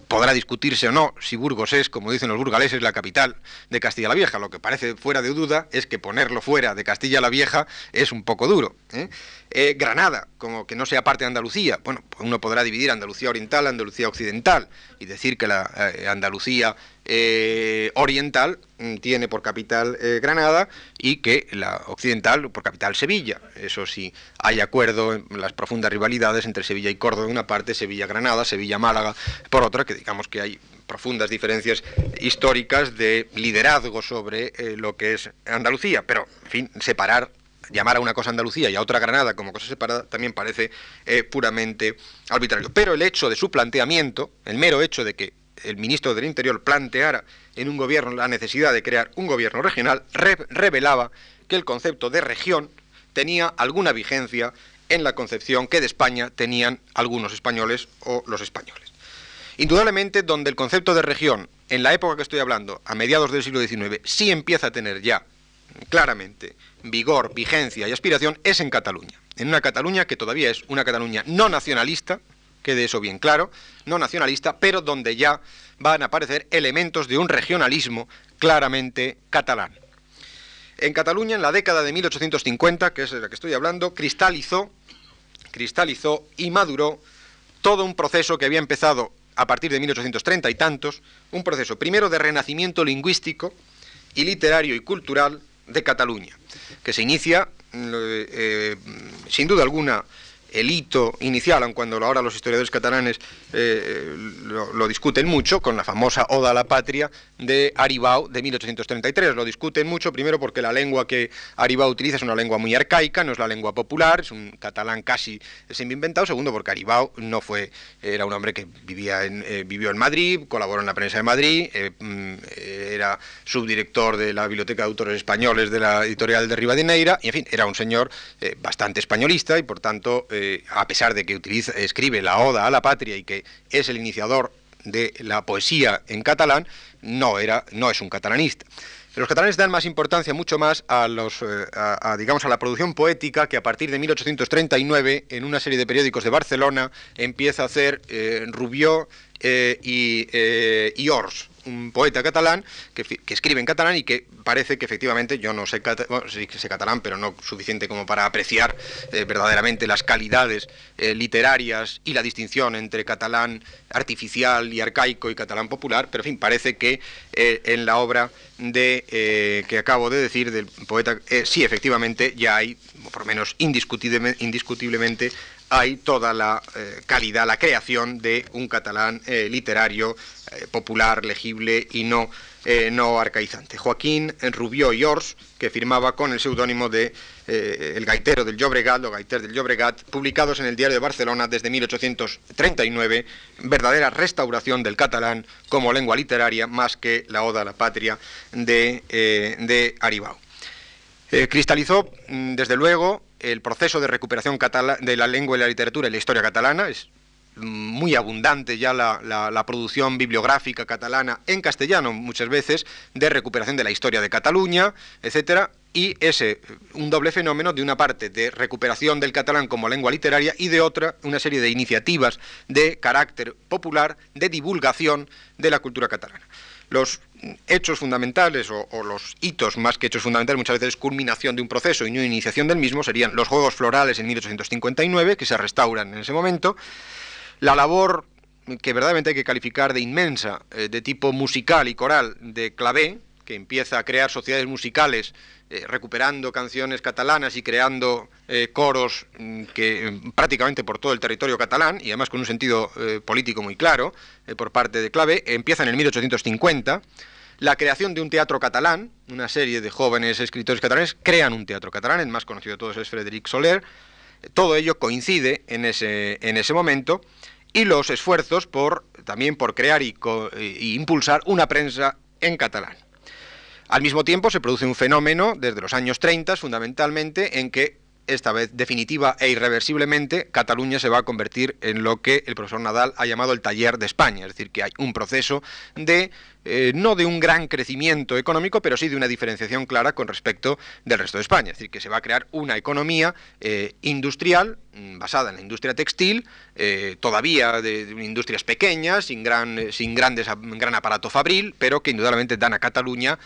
podrá discutirse o no si Burgos es, como dicen los burgaleses, la capital de Castilla la Vieja. Lo que parece fuera de duda es que ponerlo fuera de Castilla la Vieja es un poco duro. ¿eh? Eh, Granada, como que no sea parte de Andalucía, bueno, pues uno podrá dividir Andalucía Oriental, Andalucía Occidental, y decir que la eh, Andalucía eh, oriental mm, tiene por capital Granada y que la occidental por capital Sevilla. Eso sí, hay acuerdo en las profundas rivalidades entre Sevilla y Córdoba de una parte, Sevilla-Granada, Sevilla-Málaga por otra, que digamos que hay profundas diferencias históricas de liderazgo sobre lo que es Andalucía, pero, en fin, separar llamar a una cosa Andalucía y a otra Granada como cosa separada también parece puramente arbitrario. Pero el hecho de su planteamiento, el mero hecho de que el ministro del Interior planteara en un gobierno la necesidad de crear un gobierno regional, revelaba que el concepto de región tenía alguna vigencia en la concepción que de España tenían algunos españoles o los españoles. Indudablemente, donde el concepto de región, en la época que estoy hablando, a mediados del siglo XIX, sí empieza a tener ya claramente vigor, vigencia y aspiración, es en Cataluña. En una Cataluña que todavía es una Cataluña no nacionalista, quede eso bien claro, no nacionalista, pero donde ya van a aparecer elementos de un regionalismo claramente catalán. En Cataluña, en la década de 1850, que es de la que estoy hablando, cristalizó, cristalizó y maduró todo un proceso que había empezado a partir de 1830 y tantos, un proceso primero de renacimiento lingüístico y literario y cultural de Cataluña, que se inicia, eh, eh, sin duda alguna, el hito inicial, aun cuando ahora los historiadores catalanes eh, lo, discuten mucho, con la famosa Oda a la Patria de Aribau de 1833. Lo discuten mucho, primero porque la lengua que Aribau utiliza es una lengua muy arcaica, no es la lengua popular, es un catalán casi semi-inventado. Segundo, porque Aribau no fue, era un hombre que vivía en, eh, vivió en Madrid, colaboró en la prensa de Madrid, eh, mm, era subdirector de la Biblioteca de Autores Españoles de la editorial de Rivadeneira, y en fin, era un señor bastante españolista y por tanto eh, a pesar de que utiliza, escribe la Oda a la Patria y que es el iniciador de la poesía en catalán, no, era, no es un catalanista. Los catalanes dan más importancia, mucho más, a, los, eh, digamos, a la producción poética que a partir de 1839, en una serie de periódicos de Barcelona, empieza a hacer eh, Rubió y, y Ors un poeta catalán que, escribe en catalán y que parece que efectivamente, yo no sé, sé catalán, pero no suficiente como para apreciar eh, verdaderamente las calidades eh, literarias y la distinción entre catalán artificial y arcaico y catalán popular, pero en fin, parece que eh, en la obra de, que acabo de decir del poeta, sí, efectivamente, ya hay, por lo menos indiscutiblemente hay toda la eh, calidad, la creación de un catalán eh, literario, eh, popular, legible y no, no arcaizante. Joaquín Rubió y Ors, que firmaba con el seudónimo de El Gaitero del Llobregat o Gaiter del Llobregat, publicados en el Diario de Barcelona desde 1839, verdadera restauración del catalán como lengua literaria, más que la Oda a la Patria de, de cristalizó, mm, desde luego, el proceso de recuperación de la lengua y la literatura y la historia catalana. Es muy abundante ya la, producción bibliográfica catalana en castellano muchas veces de recuperación de la historia de Cataluña, etcétera, y ese un doble fenómeno de una parte de recuperación del catalán como lengua literaria y de otra una serie de iniciativas de carácter popular de divulgación de la cultura catalana. Los hechos fundamentales o, los hitos más que hechos fundamentales muchas veces culminación de un proceso y no iniciación del mismo serían los Juegos Florales en 1859 que se restauran en ese momento. La labor que verdaderamente hay que calificar de inmensa eh, de tipo musical y coral de Clavé que empieza a crear sociedades musicales eh, recuperando canciones catalanas y creando eh, coros mm, que mm, prácticamente por todo el territorio catalán y además con un sentido eh, político muy claro por parte de Clave, empieza en el 1850 la creación de un teatro catalán, una serie de jóvenes escritores catalanes crean un teatro catalán, el más conocido de todos es Frédéric Soler, todo ello coincide en ese, en ese momento y los esfuerzos por también por crear y impulsar una prensa en catalán. Al mismo tiempo se produce un fenómeno desde los años 30 fundamentalmente en que esta vez definitiva e irreversiblemente, Cataluña se va a convertir en lo que el profesor Nadal ha llamado el taller de España, es decir, que hay un proceso de eh, no de un gran crecimiento económico, pero sí de una diferenciación clara con respecto del resto de España. Es decir, que se va a crear una economía eh, industrial mm, basada en la industria textil, eh, todavía de, industrias pequeñas, sin gran, sin grandes, gran aparato fabril, pero que indudablemente dan a Cataluña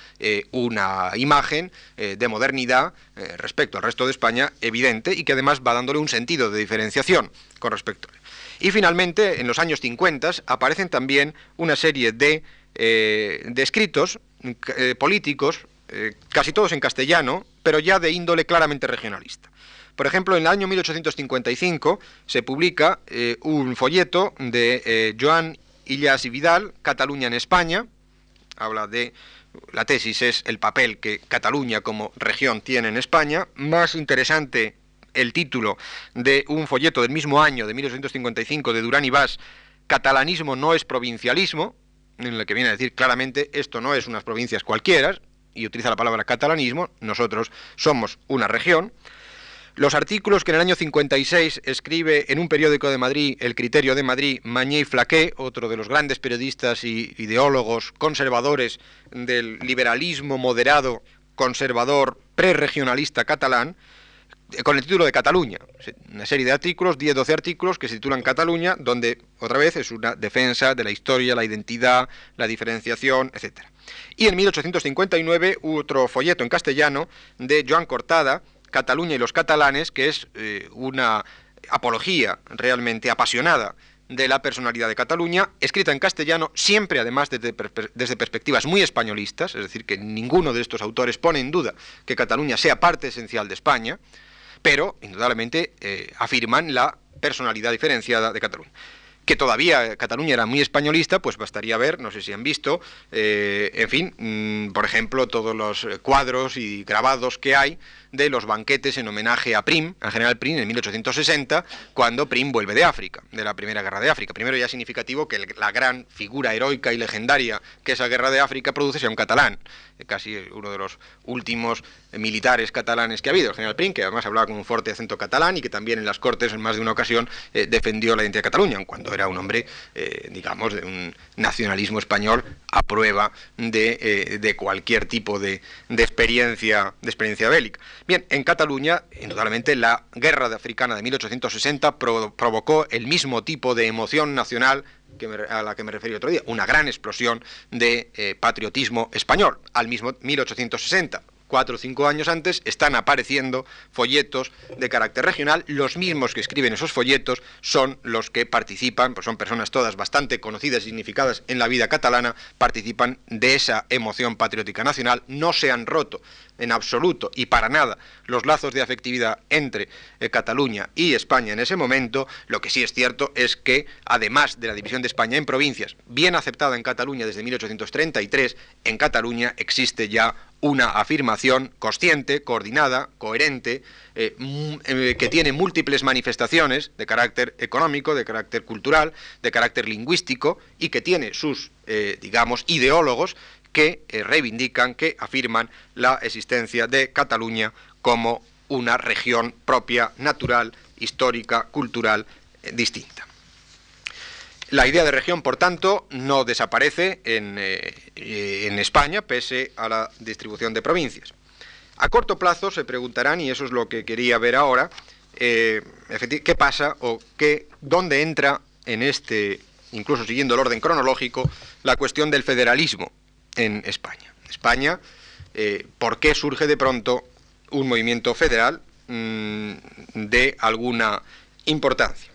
una imagen de modernidad respecto al resto de España evidente y que además va dándole un sentido de diferenciación con respecto. Y finalmente, en los años 50 aparecen también una serie de eh, de escritos eh, políticos, eh, casi todos en castellano, pero ya de índole claramente regionalista. Por ejemplo, en el año 1855 se publica un folleto de Joan Illas y Vidal, Cataluña en España. Habla de. La tesis es el papel que Cataluña como región tiene en España. Más interesante el título de un folleto del mismo año, de 1855, de Durán y Vaz, Catalanismo no es provincialismo, en el que viene a decir claramente esto no es unas provincias cualquiera, y utiliza la palabra catalanismo, nosotros somos una región. Los artículos que en el año 56 escribe en un periódico de Madrid, El Criterio de Madrid, Mañé Flaqué, otro de los grandes periodistas y ideólogos conservadores del liberalismo moderado, conservador, preregionalista catalán, con el título de Cataluña. Una serie de artículos, 10-12 artículos que se titulan Cataluña, donde otra vez es una defensa de la historia, la identidad, la diferenciación, etc. Y en 1859 otro folleto en castellano de Joan Cortada, Cataluña y los catalanes, que es eh, una apología realmente apasionada de la personalidad de Cataluña, escrita en castellano, siempre además desde, desde, perspectivas muy españolistas, es decir, que ninguno de estos autores pone en duda que Cataluña sea parte esencial de España, pero indudablemente eh, afirman la personalidad diferenciada de Cataluña. Que todavía Cataluña era muy españolista, pues bastaría ver, no sé si han visto, eh, en fin, mm, por ejemplo, todos los cuadros y grabados que hay de los banquetes en homenaje a Prim, al general Prim, en 1860, cuando Prim vuelve de África, de la Primera Guerra de África. Primero ya significativo que la gran figura heroica y legendaria que esa Guerra de África produce sea un catalán, casi uno de los últimos militares catalanes que ha habido, el general Prim, que además hablaba con un fuerte acento catalán y que también en las Cortes en más de una ocasión eh, defendió la identidad de Cataluña, cuando era un hombre, eh, digamos, de un nacionalismo español a prueba de, eh, cualquier tipo de, experiencia, de experiencia bélica. Bien, en Cataluña, indudablemente, la guerra de africana de 1860 provocó el mismo tipo de emoción nacional a la que me referí otro día, una gran explosión de patriotismo español, al mismo 1860 cuatro o cinco años antes, están apareciendo folletos de carácter regional. Los mismos que escriben esos folletos son los que participan, pues son personas todas bastante conocidas y significadas en la vida catalana, participan de esa emoción patriótica nacional, no se han roto en absoluto y para nada los lazos de afectividad entre eh, Cataluña y España en ese momento, lo que sí es cierto es que, además de la división de España en provincias, bien aceptada en Cataluña desde 1833, en Cataluña existe ya una afirmación consciente, coordinada, coherente, eh, eh, que tiene múltiples manifestaciones de carácter económico, de carácter cultural, de carácter lingüístico y que tiene sus, digamos, ideólogos que eh, reivindican, que afirman la existencia de Cataluña como una región propia, natural, histórica, cultural, eh, distinta. La idea de región, por tanto, no desaparece en, eh, en, España, pese a la distribución de provincias. A corto plazo se preguntarán, y eso es lo que quería ver ahora, qué pasa o qué, dónde entra en este, incluso siguiendo el orden cronológico, la cuestión del federalismo en España. España, eh, ¿por qué surge de pronto un movimiento federal mm, de alguna importancia?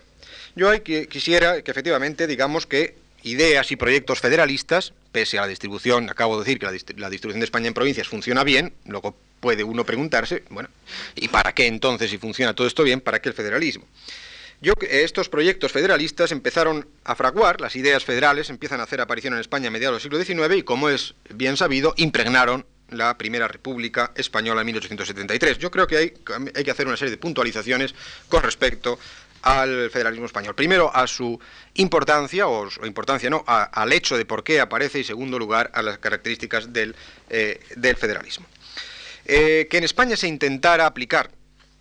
Yo quisiera que efectivamente digamos que ideas y proyectos federalistas, pese a la distribución, acabo de decir que la, la, distribución de España en provincias funciona bien, luego puede uno preguntarse, bueno, ¿y para qué entonces si funciona todo esto bien, para qué el federalismo? Estos proyectos federalistas empezaron a fraguar, las ideas federales empiezan a hacer aparición en España a mediados del siglo XIX y, como es bien sabido, impregnaron la Primera República Española en 1873. Yo creo que hay, hay que hacer una serie de puntualizaciones con respecto al federalismo español. Primero, a su importancia, o, importancia no, al hecho de por qué aparece, y segundo lugar, a las características del, eh, federalismo. Eh, que en España se intentara aplicar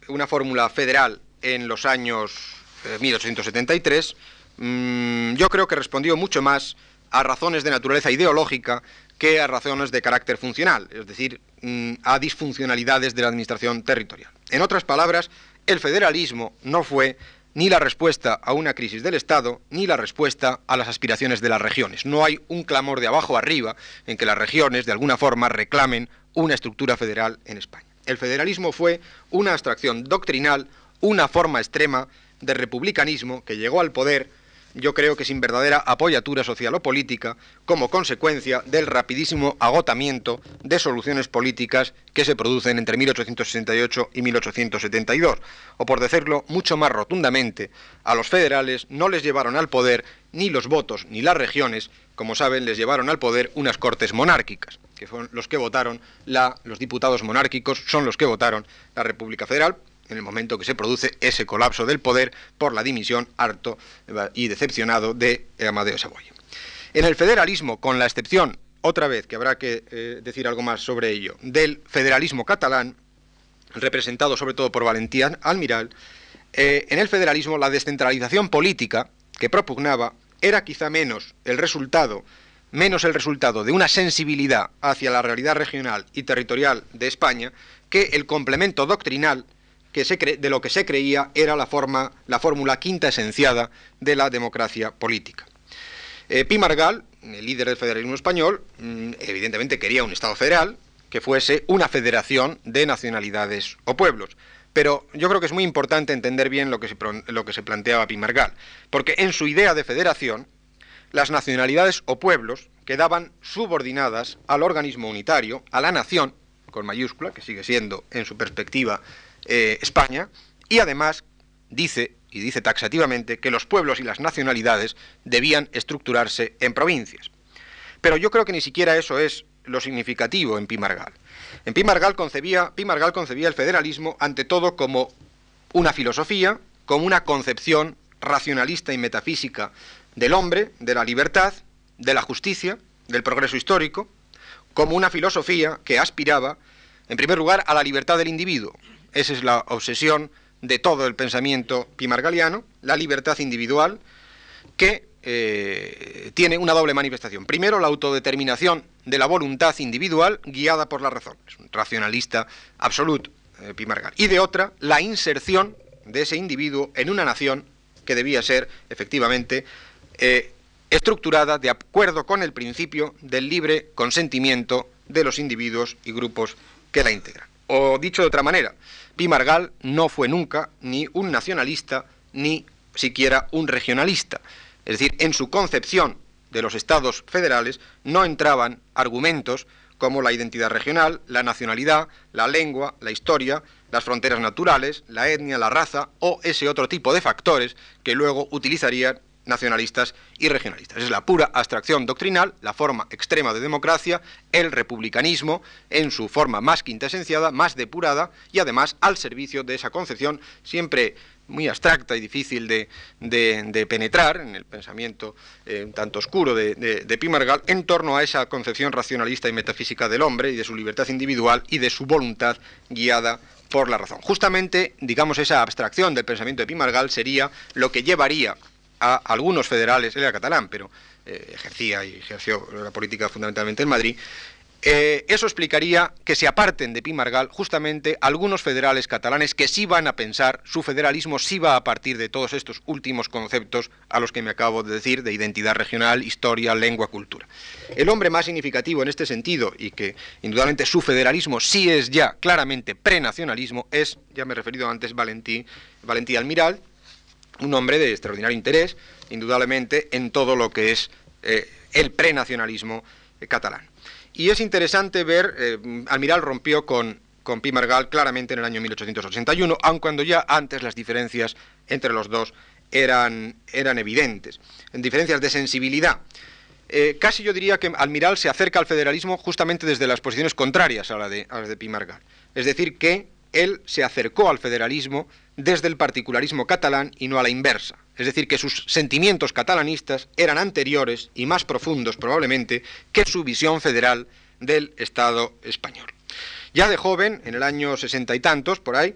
una fórmula federal en los años 1873, eh, mm, yo creo que respondió mucho más a razones de naturaleza ideológica que a razones de carácter funcional, es decir, mm, a disfuncionalidades de la administración territorial. En otras palabras, el federalismo no fue ni la respuesta a una crisis del Estado, ni la respuesta a las aspiraciones de las regiones. No hay un clamor de abajo arriba en que las regiones, de alguna forma, reclamen una estructura federal en España. El federalismo fue una abstracción doctrinal, una forma extrema de republicanismo que llegó al poder yo creo que sin verdadera apoyatura social o política, como consecuencia del rapidísimo agotamiento de soluciones políticas que se producen entre 1868 y 1872. O por decirlo mucho más rotundamente, a los federales no les llevaron al poder ni los votos ni las regiones, como saben, les llevaron al poder unas cortes monárquicas, que fueron los que votaron la, los diputados monárquicos son los que votaron la República Federal, en el momento que se produce ese colapso del poder por la dimisión harto y decepcionado de Amadeo Saboya. En el federalismo, con la excepción, otra vez que habrá que eh, decir algo más sobre ello, del federalismo catalán, representado sobre todo por Valentía Almiral, eh, en el federalismo la descentralización política que propugnaba era quizá menos el resultado menos el resultado de una sensibilidad hacia la realidad regional y territorial de España que el complemento doctrinal que se de lo que se creía era la, forma, la fórmula quinta esenciada de la democracia política. Eh, Pimargal, el líder del federalismo español, mm, evidentemente quería un Estado federal que fuese una federación de nacionalidades o pueblos. Pero yo creo que es muy importante entender bien lo que se, lo que se planteaba Pimargal, porque en su idea de federación, las nacionalidades o pueblos quedaban subordinadas al organismo unitario, a la nación, con mayúscula, que sigue siendo en su perspectiva eh, España, y además dice, y dice taxativamente, que los pueblos y las nacionalidades debían estructurarse en provincias. Pero yo creo que ni siquiera eso es lo significativo en Pimargal. En Pimargal concebía, Pimargal concebía el federalismo ante todo como una filosofía, como una concepción racionalista y metafísica del hombre, de la libertad, de la justicia, del progreso histórico, como una filosofía que aspiraba, en primer lugar, a la libertad del individuo, esa es la obsesión de todo el pensamiento pimargaliano, la libertad individual, que eh, tiene una doble manifestación. Primero, la autodeterminación de la voluntad individual guiada por la razón. Es un racionalista absoluto, eh, Pimargal. Y de otra, la inserción de ese individuo en una nación que debía ser, efectivamente, eh, estructurada de acuerdo con el principio del libre consentimiento de los individuos y grupos que la integran. O dicho de otra manera, Pimargal no fue nunca ni un nacionalista ni siquiera un regionalista. Es decir, en su concepción de los estados federales no entraban argumentos como la identidad regional, la nacionalidad, la lengua, la historia, las fronteras naturales, la etnia, la raza o ese otro tipo de factores que luego utilizarían nacionalistas y regionalistas. Es la pura abstracción doctrinal, la forma extrema de democracia, el republicanismo en su forma más quintesenciada, más depurada y además al servicio de esa concepción siempre muy abstracta y difícil de, penetrar en el pensamiento eh, tanto oscuro de, de, Pimargal en torno a esa concepción racionalista y metafísica del hombre y de su libertad individual y de su voluntad guiada por la razón. Justamente, digamos, esa abstracción del pensamiento de Pimargal sería lo que llevaría a algunos federales, él era catalán, pero eh, ejercía y ejerció la política fundamentalmente en Madrid, eh, eso explicaría que se aparten de Pimargal justamente algunos federales catalanes que sí van a pensar, su federalismo sí va a partir de todos estos últimos conceptos a los que me acabo de decir, de identidad regional, historia, lengua, cultura. El hombre más significativo en este sentido, y que indudablemente su federalismo sí es ya claramente prenacionalismo, es, ya me he referido antes, Valentí, Valentí Almiral, un hombre de extraordinario interés, indudablemente, en todo lo que es eh, el prenacionalismo eh, catalán. Y es interesante ver, eh, Almiral rompió con, con Pimargal claramente en el año 1881, aun cuando ya antes las diferencias entre los dos eran, eran evidentes, en diferencias de sensibilidad. casi yo diría que Almiral se acerca al federalismo justamente desde las posiciones contrarias a, la de, a las de. Es decir, que él se acercó al federalismo desde el particularismo catalán y no a la inversa. Es decir, que sus sentimientos catalanistas eran anteriores y más profundos probablemente que su visión federal del Estado español. Ya de joven, en el año sesenta y tantos, por ahí,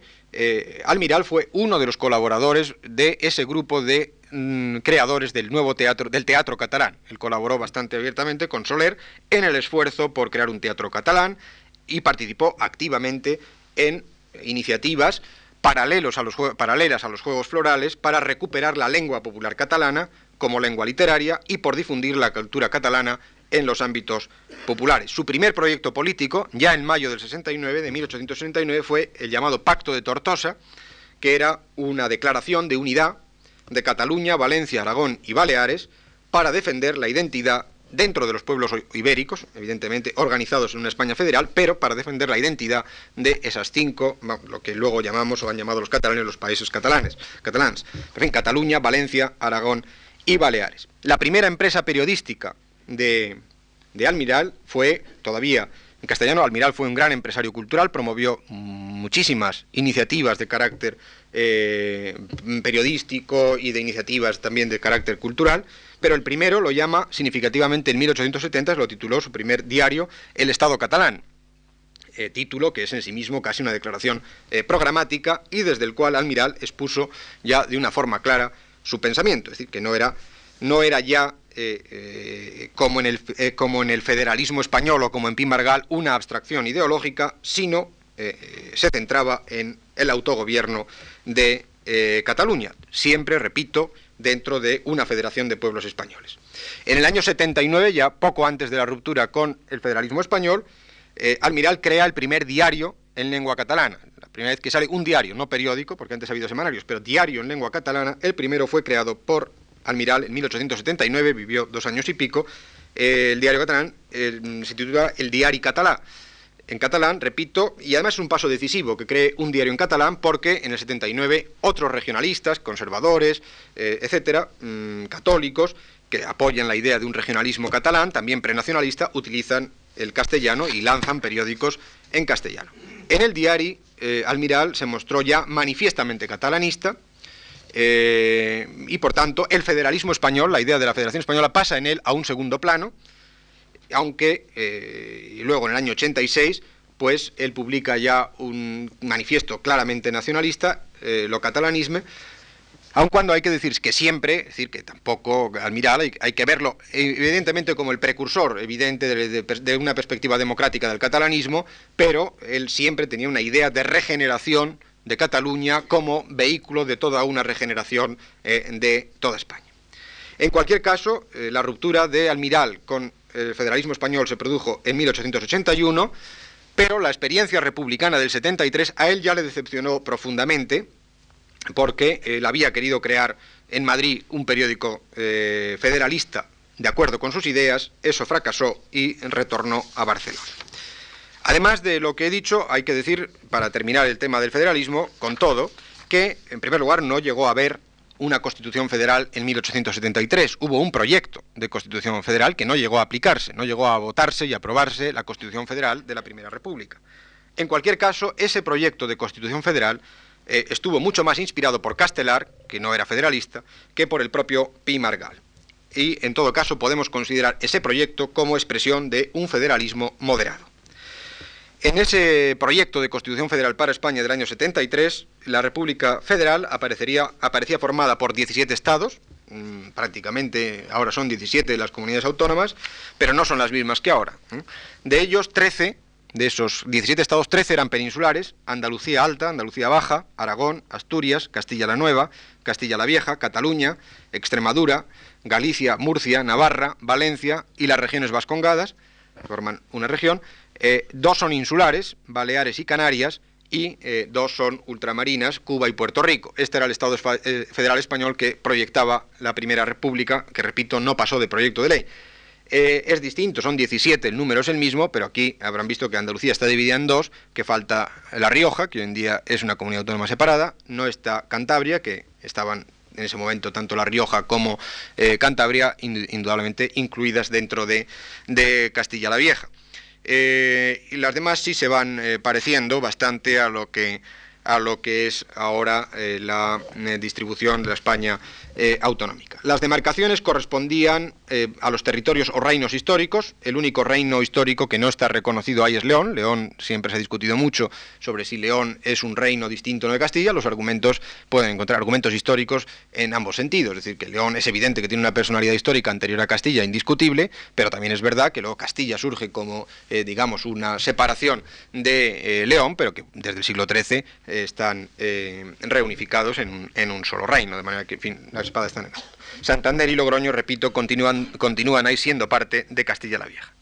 Almiral fue uno de los colaboradores de ese grupo de mm, creadores del nuevo teatro, del teatro catalán. Él colaboró bastante abiertamente con Soler en el esfuerzo por crear un teatro catalán y participó activamente en iniciativas paralelos a los, paralelas a los Juegos Florales para recuperar la lengua popular catalana como lengua literaria y por difundir la cultura catalana en los ámbitos populares. Su primer proyecto político, ya en mayo del 69, de 1869, fue el llamado Pacto de Tortosa, que era una declaración de unidad de Cataluña, Valencia, Aragón y Baleares para defender la identidad dentro de los pueblos ibéricos, evidentemente organizados en una España federal, pero para defender la identidad de esas cinco, lo que luego llamamos o han llamado los catalanes los países catalanes, catalans. En fin, Cataluña, Valencia, Aragón y Baleares. La primera empresa periodística de, de Almiral fue todavía en castellano, Almiral fue un gran empresario cultural, promovió muchísimas iniciativas de carácter eh, periodístico y de iniciativas también de carácter cultural, pero el primero lo llama significativamente en 1870, lo tituló su primer diario, El Estado catalán. Eh, título que es en sí mismo casi una declaración eh, programática y desde el cual Almiral expuso ya de una forma clara su pensamiento, es decir, que no era, no era ya eh, eh, como, en el, eh, como en el federalismo español o como en Pimargal, una abstracción ideológica, sino se centraba en el autogobierno de Cataluña, siempre, repito, dentro de una federación de pueblos españoles. En el año 79, ya poco antes de la ruptura con el federalismo español, Almiral crea el primer diario en lengua catalana. La primera vez que sale un diario, no periódico, porque antes ha habido semanarios, pero diario en lengua catalana, el primero fue creado por Almiral en 1879, vivió dos años y pico. el diario catalán se titula El Diari Catalá. En catalán, repito, y además es un paso decisivo que cree un diario en catalán porque en el 79 otros regionalistas, conservadores, eh, etcétera, mm, católicos, que apoyan la idea de un regionalismo catalán, también prenacionalista, utilizan el castellano y lanzan periódicos en castellano. En el diario, eh, Almiral se mostró ya manifiestamente catalanista, eh, y por tanto, el federalismo español, la idea de la Federación Española, pasa en él a un segundo plano, aunque eh, luego en el año 86, pues él publica ya un manifiesto claramente nacionalista, eh, lo catalanisme, aun cuando hay que decir que siempre, es decir, que tampoco Almiral hay, hay que verlo evidentemente como el precursor evidente de, una perspectiva democrática del catalanismo, pero él siempre tenía una idea de regeneración de Cataluña como vehículo de toda una regeneración eh, de toda España. En cualquier caso, eh, la ruptura de Almiral con el federalismo español se produjo en 1881, pero la experiencia republicana del 73 a él ya le decepcionó profundamente, porque él había querido crear en Madrid un periódico eh, federalista de acuerdo con sus ideas, eso fracasó y retornó a Barcelona. Además de lo que he dicho, hay que decir, para terminar el tema del federalismo, con todo, que, en primer lugar, no llegó a haber una constitución federal en 1873. Hubo un proyecto de constitución federal que no llegó a aplicarse, no llegó a votarse y aprobarse la constitución federal de la Primera República. En cualquier caso, ese proyecto de constitución federal eh, estuvo mucho más inspirado por Castelar, que no era federalista, que por el propio Pi Margal. Y, en todo caso, podemos considerar ese proyecto como expresión de un federalismo moderado. En ese proyecto de Constitución Federal para España del año 73, la República Federal aparecería, aparecía formada por 17 estados, mm, prácticamente ahora son 17 las comunidades autónomas, pero no son las mismas que ahora. De ellos, 13, de esos 17 estados, 13 eran peninsulares, Andalucía Alta, Andalucía Baja, Aragón, Asturias, Castilla la Nueva, Castilla la Vieja, Cataluña, Extremadura, Galicia, Murcia, Navarra, Valencia y las regiones vascongadas, forman una región, eh, dos son insulares, Baleares y Canarias, y eh, dos son ultramarinas, Cuba y Puerto Rico. Este era el Estado eh, federal español que proyectaba la Primera República, que repito, no pasó de proyecto de ley. es distinto, son 17, el número es el mismo, pero aquí habrán visto que Andalucía está dividida en dos, que falta La Rioja, que hoy en día es una comunidad autónoma separada, no está Cantabria, que estaban en ese momento tanto La Rioja como Cantabria, indudablemente incluidas dentro de Castilla la Vieja. Eh, y las demás sí se van eh, pareciendo bastante a lo que a lo que es ahora eh, la eh, distribución de la España eh, autonómica. Las demarcaciones correspondían a los territorios o reinos históricos. El único reino histórico que no está reconocido ahí es León. León siempre se ha discutido mucho sobre si León es un reino distinto de Castilla. Los argumentos pueden encontrar argumentos históricos en ambos sentidos. Es decir, que León es evidente que tiene una personalidad histórica anterior a Castilla indiscutible, pero también es verdad que luego Castilla surge como, digamos, una separación de León, pero que desde el siglo XIII están eh, reunificados en un, solo reino, de manera que, en fin, Santander y Logroño, repito, continúan, continúan ahí siendo parte de Castilla la Vieja.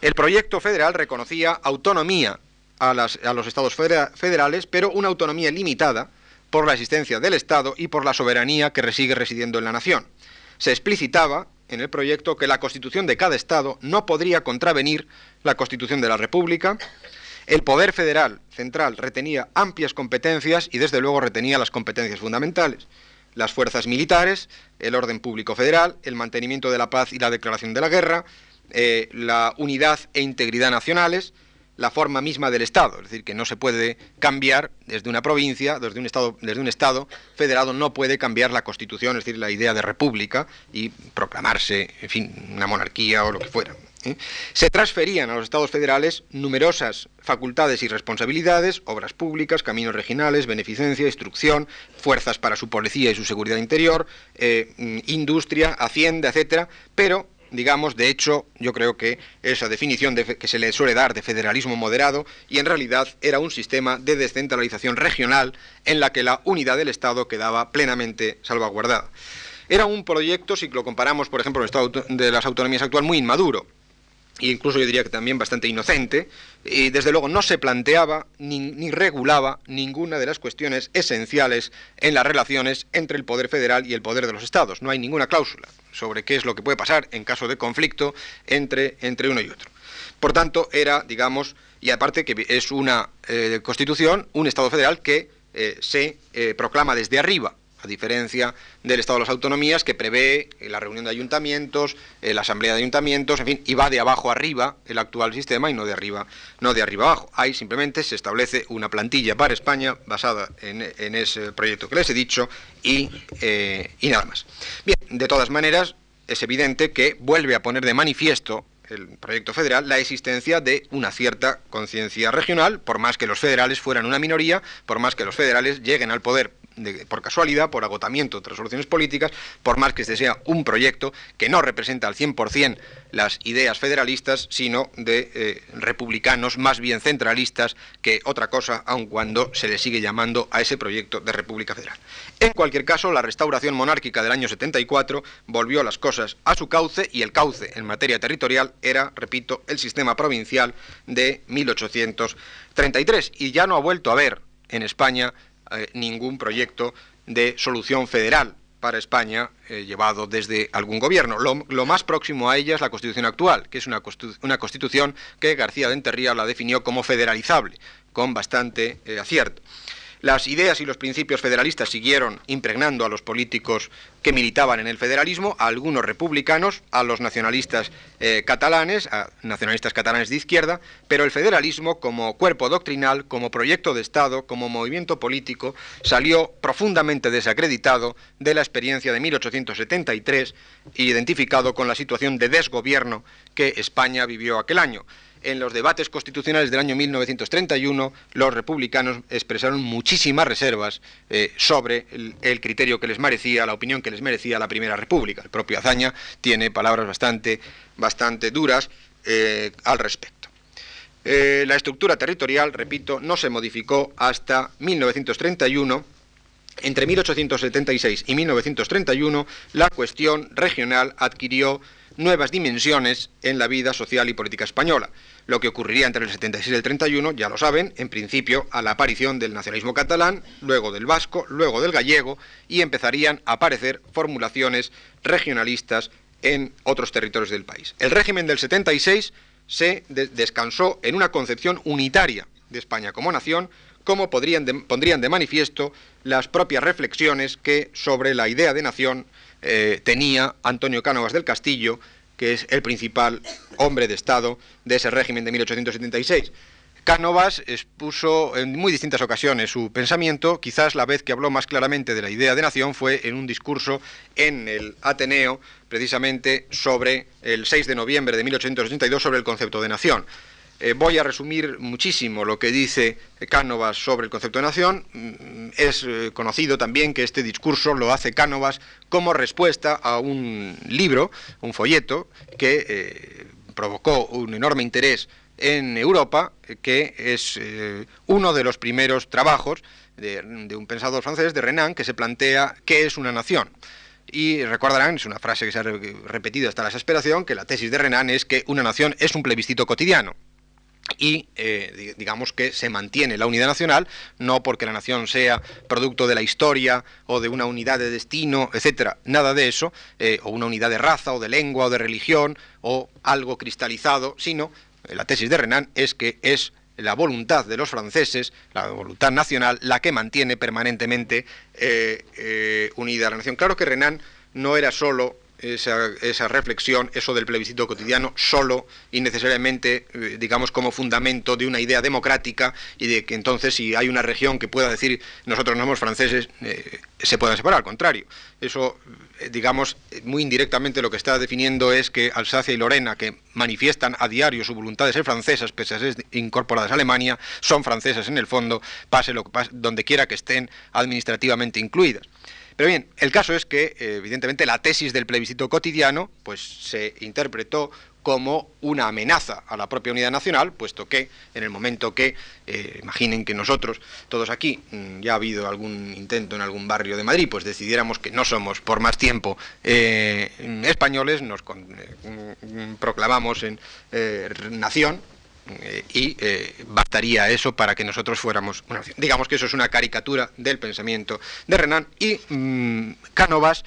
El proyecto federal reconocía autonomía a, a los estados federales, pero una autonomía limitada por la existencia del Estado y por la soberanía que sigue residiendo en la nación. Se explicitaba en el proyecto que la constitución de cada Estado no podría contravenir la constitución de la República, el poder federal central retenía amplias competencias y desde luego retenía las competencias fundamentales. Las fuerzas militares, el orden público federal, el mantenimiento de la paz y la declaración de la guerra, eh, la unidad e integridad nacionales, la forma misma del Estado, es decir, que no se puede cambiar desde una provincia, desde un Estado, desde un Estado federado, no puede cambiar la Constitución, es decir, la idea de república y proclamarse, en fin, una monarquía o lo que fuera. ¿Eh? Se transferían a los estados federales numerosas facultades y responsabilidades, obras públicas, caminos regionales, beneficencia, instrucción, fuerzas para su policía y su seguridad interior, eh, mm, industria, hacienda, etcétera, pero digamos, de hecho, yo creo que esa definición que se le suele dar de federalismo moderado y en realidad era un sistema de descentralización regional en la que la unidad del Estado quedaba plenamente salvaguardada. Era un proyecto, si lo comparamos, por ejemplo, el Estado de las autonomías actual, muy inmaduro incluso yo diría que también bastante inocente, y desde luego no se planteaba ni, regulaba ninguna de las cuestiones esenciales en las relaciones entre el poder federal y el poder de los estados. No hay ninguna cláusula sobre qué es lo que puede pasar en caso de conflicto entre, entre uno y otro. Por tanto, era, digamos, y aparte que es una eh, constitución, un Estado federal que eh, se eh, proclama desde arriba, a diferencia del Estado de las Autonomías, que prevé la reunión de ayuntamientos, eh, la asamblea de ayuntamientos, en fin, y va de abajo arriba el actual sistema y no de arriba, no de arriba abajo. Ahí simplemente se establece una plantilla para España basada en, ese proyecto que les he dicho y, eh, y nada más. Bien, de todas maneras, es evidente que vuelve a poner de manifiesto el proyecto federal la existencia de una cierta conciencia regional, por más que los federales fueran una minoría, por más que los federales lleguen al poder por casualidad, por agotamiento de resoluciones políticas, por más que este sea un proyecto que no representa al 100% las ideas federalistas, sino de eh, republicanos más bien centralistas que otra cosa, aun cuando se le sigue llamando a ese proyecto de República Federal. En cualquier caso, la restauración monárquica del año 74 volvió las cosas a su cauce y el cauce en materia territorial era, repito, el sistema provincial de 1833 y ya no ha vuelto a haber en España ningún proyecto de solución federal para España eh, llevado desde algún gobierno. Lo, más próximo a ella es la Constitución actual, que es una, una Constitución que García de Enterría la definió como federalizable, con bastante eh, acierto. Las ideas y los principios federalistas siguieron impregnando a los políticos que militaban en el federalismo, a algunos republicanos, a los nacionalistas eh, catalanes, a nacionalistas catalanes de izquierda, pero el federalismo como cuerpo doctrinal, como proyecto de Estado, como movimiento político, salió profundamente desacreditado de la experiencia de 1873 identificado con la situación de desgobierno que España vivió aquel año en los debates constitucionales del año 1931, los republicanos expresaron muchísimas reservas eh, sobre el, criterio que les merecía, la opinión que les merecía la Primera República. El propio Azaña tiene palabras bastante, bastante duras eh, al respecto. Eh, la estructura territorial, repito, no se modificó hasta 1931. Entre 1876 y 1931, la cuestión regional adquirió nuevas dimensiones en la vida social y política española. Lo que ocurriría entre el 76 y el 31, ya lo saben, en principio a la aparición del nacionalismo catalán, luego del vasco, luego del gallego, y empezarían a aparecer formulaciones regionalistas en otros territorios del país. El régimen del 76 se descansó en una concepción unitaria de España como nación, como pondrían de manifiesto las propias reflexiones que sobre la idea de nación eh, tenía Antonio Cánovas del Castillo, que es el principal hombre de Estado de ese régimen de 1876. Cánovas expuso en muy distintas ocasiones su pensamiento, quizás la vez que habló más claramente de la idea de nación fue en un discurso en el Ateneo, precisamente sobre el 6 de noviembre de 1882, sobre el concepto de nación. Eh, voy a resumir muchísimo lo que dice Cánovas sobre el concepto de nación. Mm, es eh, conocido también que este discurso lo hace Cánovas como respuesta a un libro, un folleto, que eh, provocó un enorme interés en Europa, que es uno de los primeros trabajos de, un pensador francés, de Renan, que se plantea qué es una nación. Y recordarán, es una frase que se ha repetido hasta la desesperación, que la tesis de Renan es que una nación es un plebiscito cotidiano y eh, digamos que se mantiene la unidad nacional, no porque la nación sea producto de la historia o de una unidad de destino, etcétera, nada de eso, eh, o una unidad de raza o de lengua o de religión o algo cristalizado, sino eh, la tesis de Renan es que es la voluntad de los franceses, la voluntad nacional, la que mantiene permanentemente unida a la nación. Claro que Renan no era solo esa, reflexión, eso del plebiscito cotidiano, solo y necesariamente, eh, digamos, como fundamento de una idea democrática y de que entonces si hay una región que pueda decir nosotros no somos franceses, eh, se puedan separar, al contrario. Eso, eh, digamos, muy indirectamente lo que está definiendo es que Alsacia y Lorena, que manifiestan a diario su voluntad de ser francesas, pese a ser incorporadas a Alemania, son francesas en el fondo, pase lo que pase, donde quiera que estén administrativamente incluidas. Pero bien, el caso es que, eh, evidentemente, la tesis del plebiscito cotidiano pues, se interpretó como una amenaza a la propia unidad nacional, puesto que en el momento que, eh, imaginen que nosotros, todos aquí, mm, ya ha habido algún intento en algún barrio de Madrid, pues decidiéramos que no somos por más tiempo eh, españoles, nos mm, proclamamos en nación, y eh, bastaría eso para que nosotros fuéramos una Digamos que eso es una caricatura del pensamiento de Renan y mm, Cánovas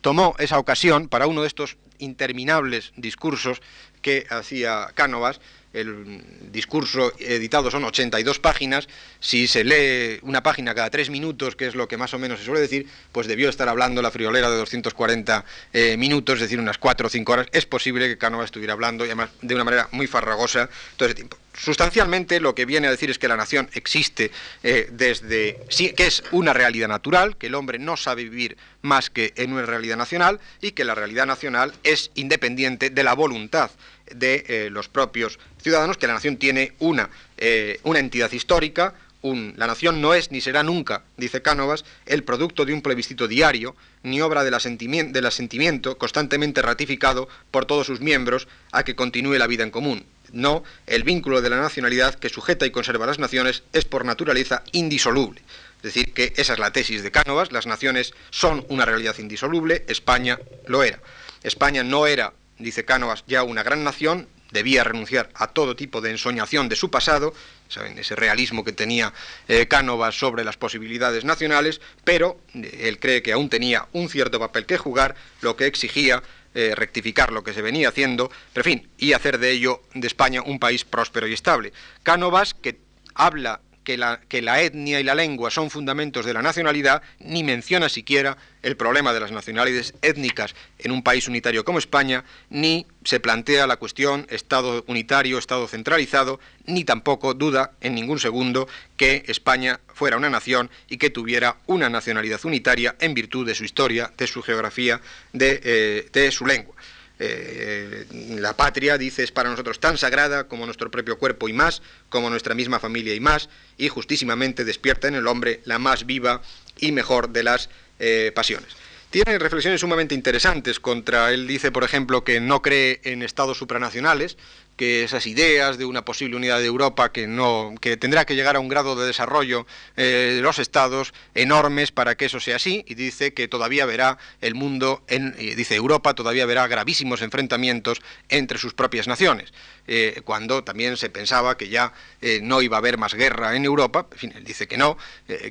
tomó esa ocasión para uno de estos interminables discursos que hacía Cánovas el discurso editado son 82 páginas, si se lee una página cada tres minutos, que es lo que más o menos se suele decir, pues debió estar hablando la friolera de 240 eh, minutos, es decir, unas 4 o 5 horas. Es posible que Canova estuviera hablando, y además de una manera muy farragosa, todo ese tiempo. Sustancialmente lo que viene a decir es que la nación existe eh, desde, que es una realidad natural, que el hombre no sabe vivir más que en una realidad nacional y que la realidad nacional es independiente de la voluntad de eh, los propios ciudadanos, que la nación tiene una, eh, una entidad histórica, la nación no es ni será nunca, dice Cánovas, el producto de un plebiscito diario, ni obra del asentimiento constantemente ratificado por todos sus miembros a que continúe la vida en común. No, el vínculo de la nacionalidad que sujeta y conserva las naciones es por naturaleza indisoluble. Es decir, que esa es la tesis de Cánovas, las naciones son una realidad indisoluble, España lo era. España no era dice Cánovas, ya una gran nación, debía renunciar a todo tipo de ensoñación de su pasado, ¿saben? ese realismo que tenía eh, Cánovas sobre las posibilidades nacionales, pero eh, él cree que aún tenía un cierto papel que jugar, lo que exigía eh, rectificar lo que se venía haciendo, pero en fin, y hacer de ello, de España, un país próspero y estable. Cánovas, que habla que la, etnia y la lengua son fundamentos de la nacionalidad, ni menciona siquiera el problema de las nacionalidades étnicas en un país unitario como España, ni se plantea la cuestión Estado unitario, Estado centralizado, ni tampoco duda en ningún segundo que España fuera una nación y que tuviera una nacionalidad unitaria en virtud de su historia, de su geografía, de, eh, de su lengua. Eh, la patria, dice, es para nosotros tan sagrada como nuestro propio cuerpo y más, como nuestra misma familia y más, y justísimamente despierta en el hombre la más viva y mejor de las eh, pasiones. Tiene reflexiones sumamente interesantes contra, él dice, por ejemplo, que no cree en estados supranacionales, que esas ideas de una posible unidad de Europa que no que tendrá que llegar a un grado de desarrollo eh, de los estados enormes para que eso sea así y dice que todavía verá el mundo en dice Europa todavía verá gravísimos enfrentamientos entre sus propias naciones. Eh, cuando también se pensaba que ya eh, no iba a haber más guerra en Europa en fin él dice que no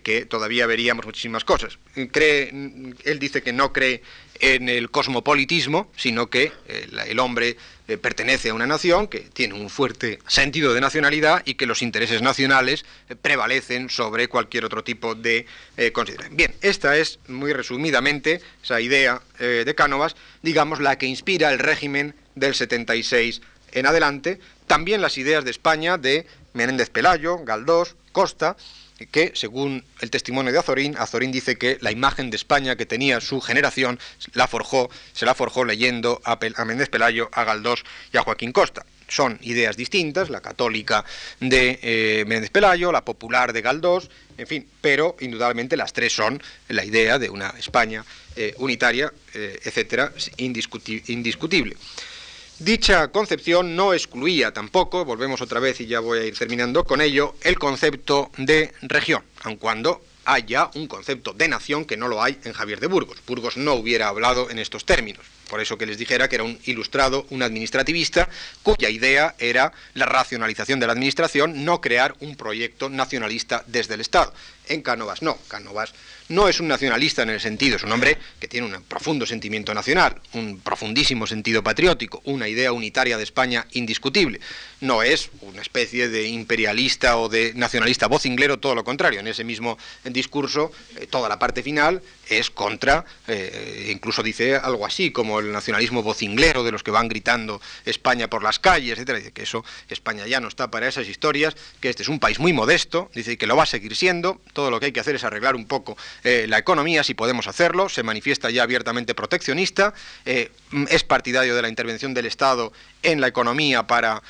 que todavía veríamos muchísimas cosas. Cree él dice que no cree en el cosmopolitismo sino que el hombre eh, pertenece a una nación que tiene un fuerte sentido de nacionalidad y que los intereses nacionales eh, prevalecen sobre cualquier otro tipo de eh, consideración. Bien, esta es muy resumidamente esa idea de Cánovas, digamos la que inspira el régimen del 76 en adelante, también las ideas de España de Menéndez Pelayo, Galdós, Costa, que según el testimonio de Azorín, Azorín dice que la imagen de España que tenía su generación la forjó, se la forjó leyendo a, Menéndez Pelayo, a Galdós y a Joaquín Costa. Son ideas distintas, la católica de eh, Menéndez Pelayo, la popular de Galdós, en fin, pero indudablemente las tres son la idea de una España eh, unitaria, eh, etcétera, indiscutible. Dicha concepción no excluía tampoco, volvemos otra vez y ya voy a ir terminando con ello, el concepto de región, aun cuando haya un concepto de nación que no lo hay en Javier de Burgos. Burgos no hubiera hablado en estos términos. Por eso que les dijera que era un ilustrado, un administrativista, cuya idea era la racionalización de la administración, no crear un proyecto nacionalista desde el Estado. En Cánovas no, Cánovas no es un nacionalista en el sentido, es un hombre que tiene un profundo sentimiento nacional, un profundísimo sentido patriótico, una idea unitaria de España indiscutible. No es una especie de imperialista o de nacionalista vocinglero, todo lo contrario. En ese mismo discurso, eh, toda la parte final es contra, eh, incluso dice algo así como el nacionalismo vocinglero de los que van gritando España por las calles, etcétera. Dice que eso, España ya no está para esas historias, que este es un país muy modesto, dice que lo va a seguir siendo, todo lo que hay que hacer es arreglar un poco eh, la economía, si podemos hacerlo, se manifiesta ya abiertamente proteccionista, eh, es partidario de la intervención del Estado en la economía para,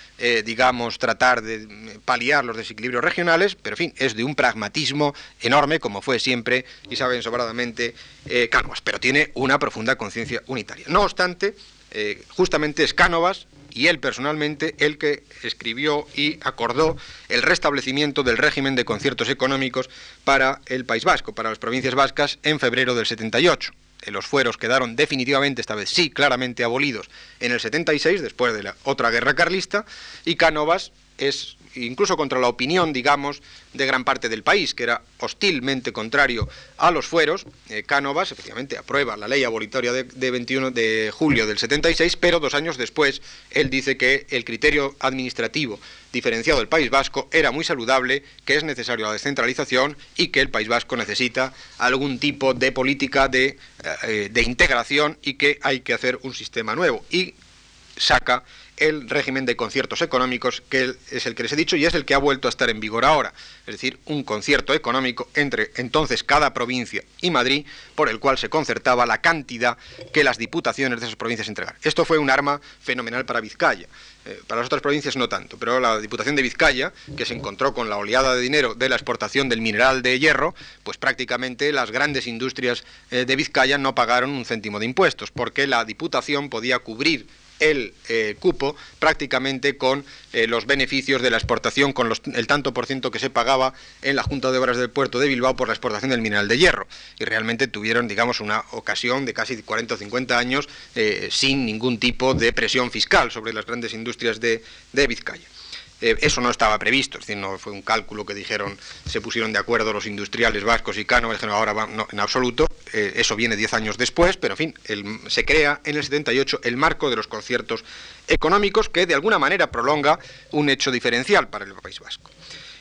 digamos, tratar de paliar los desequilibrios regionales, pero en fin, es de un pragmatismo enorme, como fue siempre, y saben sobradamente, eh, Cánovas, pero tiene una profunda conciencia unitaria. No obstante, eh, justamente es Cánovas y él personalmente el que escribió y acordó el restablecimiento del régimen de conciertos económicos para el País Vasco, para las provincias vascas, en febrero del 78. Los fueros quedaron definitivamente, esta vez sí, claramente abolidos en el 76, después de la otra guerra carlista, y Cánovas es incluso contra la opinión, digamos, de gran parte del país, que era hostilmente contrario a los fueros. Eh, Cánovas, efectivamente, aprueba la ley abolitoria de, 21 de julio del 76, pero dos años después él dice que el criterio administrativo diferenciado del País Vasco era muy saludable, que es necesario la descentralización y que el País Vasco necesita algún tipo de política de, eh, de integración y que hay que hacer un sistema nuevo. Y saca el régimen de conciertos económicos, que es el que les he dicho y es el que ha vuelto a estar en vigor ahora. Es decir, un concierto económico entre entonces cada provincia y Madrid, por el cual se concertaba la cantidad que las diputaciones de esas provincias entregaran. Esto fue un arma fenomenal para Vizcaya. Eh, para las otras provincias no tanto, pero la Diputación de Vizcaya, que se encontró con la oleada de dinero de la exportación del mineral de hierro, pues prácticamente las grandes industrias eh, de Vizcaya no pagaron un céntimo de impuestos, porque la Diputación podía cubrir el eh, cupo prácticamente con eh, los beneficios de la exportación, con el tanto por ciento que se pagaba en la Junta de Obras del Puerto de Bilbao por la exportación del mineral de hierro. Y realmente tuvieron, digamos, una ocasión de casi 40 o 50 años eh, sin ningún tipo de presión fiscal sobre las grandes industrias de Vizcaya. Eh, eso no estaba previsto, es decir, no fue un cálculo que dijeron, se pusieron de acuerdo los industriales vascos y Cano, dijeron ahora va, no, en absoluto, eh, eso viene diez años después, pero en fin, se crea en el 78 el marco de los conciertos económicos que de alguna manera prolonga un hecho diferencial para el País Vasco.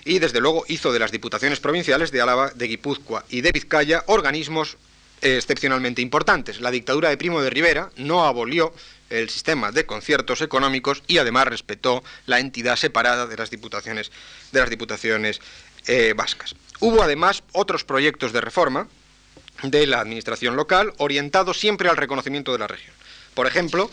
Y desde luego hizo de las diputaciones provinciales de Álava, de Guipúzcoa y de Vizcaya organismos excepcionalmente importantes. La dictadura de Primo de Rivera no abolió el sistema de conciertos económicos y además respetó la entidad separada de las diputaciones, de las diputaciones eh, vascas. Hubo además otros proyectos de reforma de la administración local orientados siempre al reconocimiento de la región. Por ejemplo,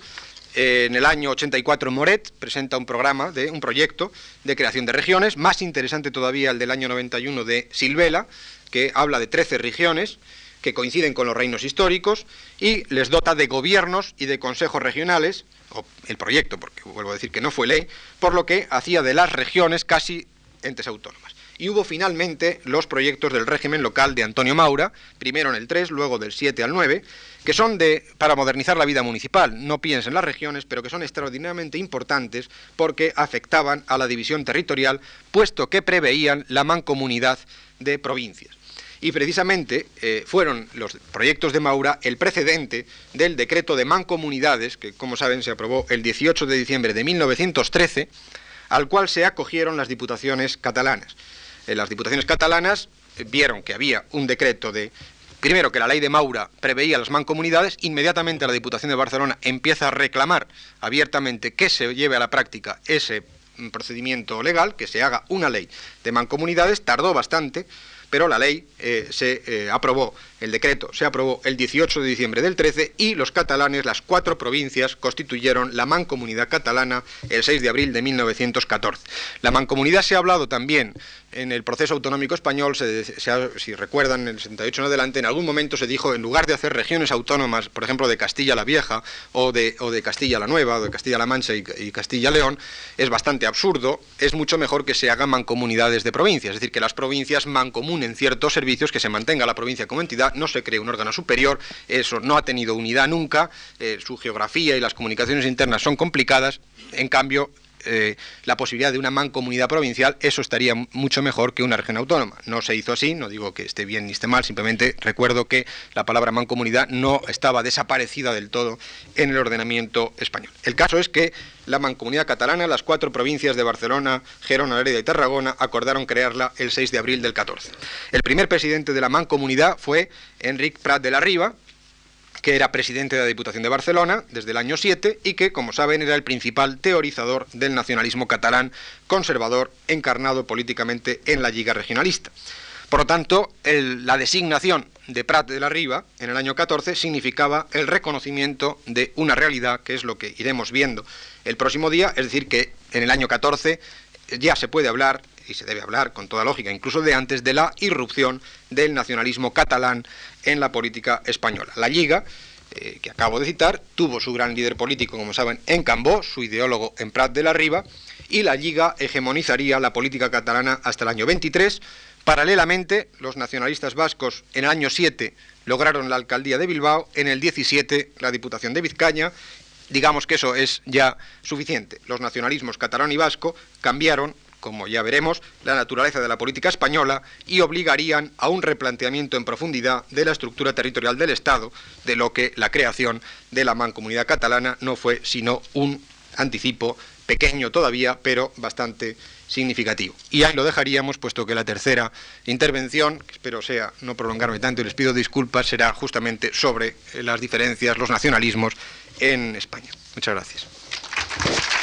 eh, en el año 84 Moret presenta un programa, de, un proyecto de creación de regiones, más interesante todavía el del año 91 de Silvela, que habla de 13 regiones, que coinciden con los reinos históricos y les dota de gobiernos y de consejos regionales, o el proyecto, porque vuelvo a decir que no fue ley, por lo que hacía de las regiones casi entes autónomas. Y hubo finalmente los proyectos del régimen local de Antonio Maura, primero en el 3, luego del 7 al 9, que son de para modernizar la vida municipal. No piensen en las regiones, pero que son extraordinariamente importantes porque afectaban a la división territorial, puesto que preveían la mancomunidad de provincias y precisamente eh, fueron los proyectos de Maura el precedente del decreto de mancomunidades, que como saben se aprobó el 18 de diciembre de 1913, al cual se acogieron las diputaciones catalanas. Eh, las diputaciones catalanas eh, vieron que había un decreto de Primero, que la ley de Maura preveía las mancomunidades, inmediatamente la Diputación de Barcelona empieza a reclamar abiertamente que se lleve a la práctica ese procedimiento legal, que se haga una ley de mancomunidades, tardó bastante, pero la ley eh, se eh, aprobó, el decreto se aprobó el 18 de diciembre del 13 y los catalanes, las cuatro provincias, constituyeron la Mancomunidad Catalana el 6 de abril de 1914. La Mancomunidad se ha hablado también en el proceso autonómico español, si recuerdan, en el 68 en adelante, en algún momento se dijo, en lugar de hacer regiones autónomas, por ejemplo, de Castilla la Vieja o de, o de Castilla la Nueva, o de Castilla la Mancha y, Castilla León, es bastante absurdo, es mucho mejor que se hagan mancomunidades de provincias, es decir, que las provincias mancomunen ciertos servicios, que se mantenga la provincia como entidad, no se cree un órgano superior, eso no ha tenido unidad nunca, eh, su geografía y las comunicaciones internas son complicadas, en cambio, eh, la posibilidad de una mancomunidad provincial, eso estaría mucho mejor que una región autónoma. No se hizo así, no digo que esté bien ni esté mal, simplemente recuerdo que la palabra mancomunidad no estaba desaparecida del todo en el ordenamiento español. El caso es que la mancomunidad catalana, las cuatro provincias de Barcelona, Gerona, Lerida y Tarragona, acordaron crearla el 6 de abril del 14. El primer presidente de la mancomunidad fue Enric Prat de la Riva, que era presidente de la Diputación de Barcelona desde el año 7 y que, como saben, era el principal teorizador del nacionalismo catalán conservador encarnado políticamente en la Liga Regionalista. Por lo tanto, la designación de Prat de la Riva en el año 14 significaba el reconocimiento de una realidad, que es lo que iremos viendo el próximo día, es decir, que en el año 14 ya se puede hablar y se debe hablar con toda lógica, incluso de antes, de la irrupción del nacionalismo catalán en la política española. La Liga, eh, que acabo de citar, tuvo su gran líder político, como saben, en Cambó, su ideólogo en Prat de la Riva, y la Liga hegemonizaría la política catalana hasta el año 23. Paralelamente, los nacionalistas vascos en el año 7 lograron la alcaldía de Bilbao, en el 17 la Diputación de Vizcaña digamos que eso es ya suficiente. Los nacionalismos catalán y vasco cambiaron como ya veremos, la naturaleza de la política española y obligarían a un replanteamiento en profundidad de la estructura territorial del Estado, de lo que la creación de la mancomunidad catalana no fue sino un anticipo pequeño todavía, pero bastante significativo. Y ahí lo dejaríamos, puesto que la tercera intervención, espero sea no prolongarme tanto y les pido disculpas, será justamente sobre las diferencias, los nacionalismos en España. Muchas gracias.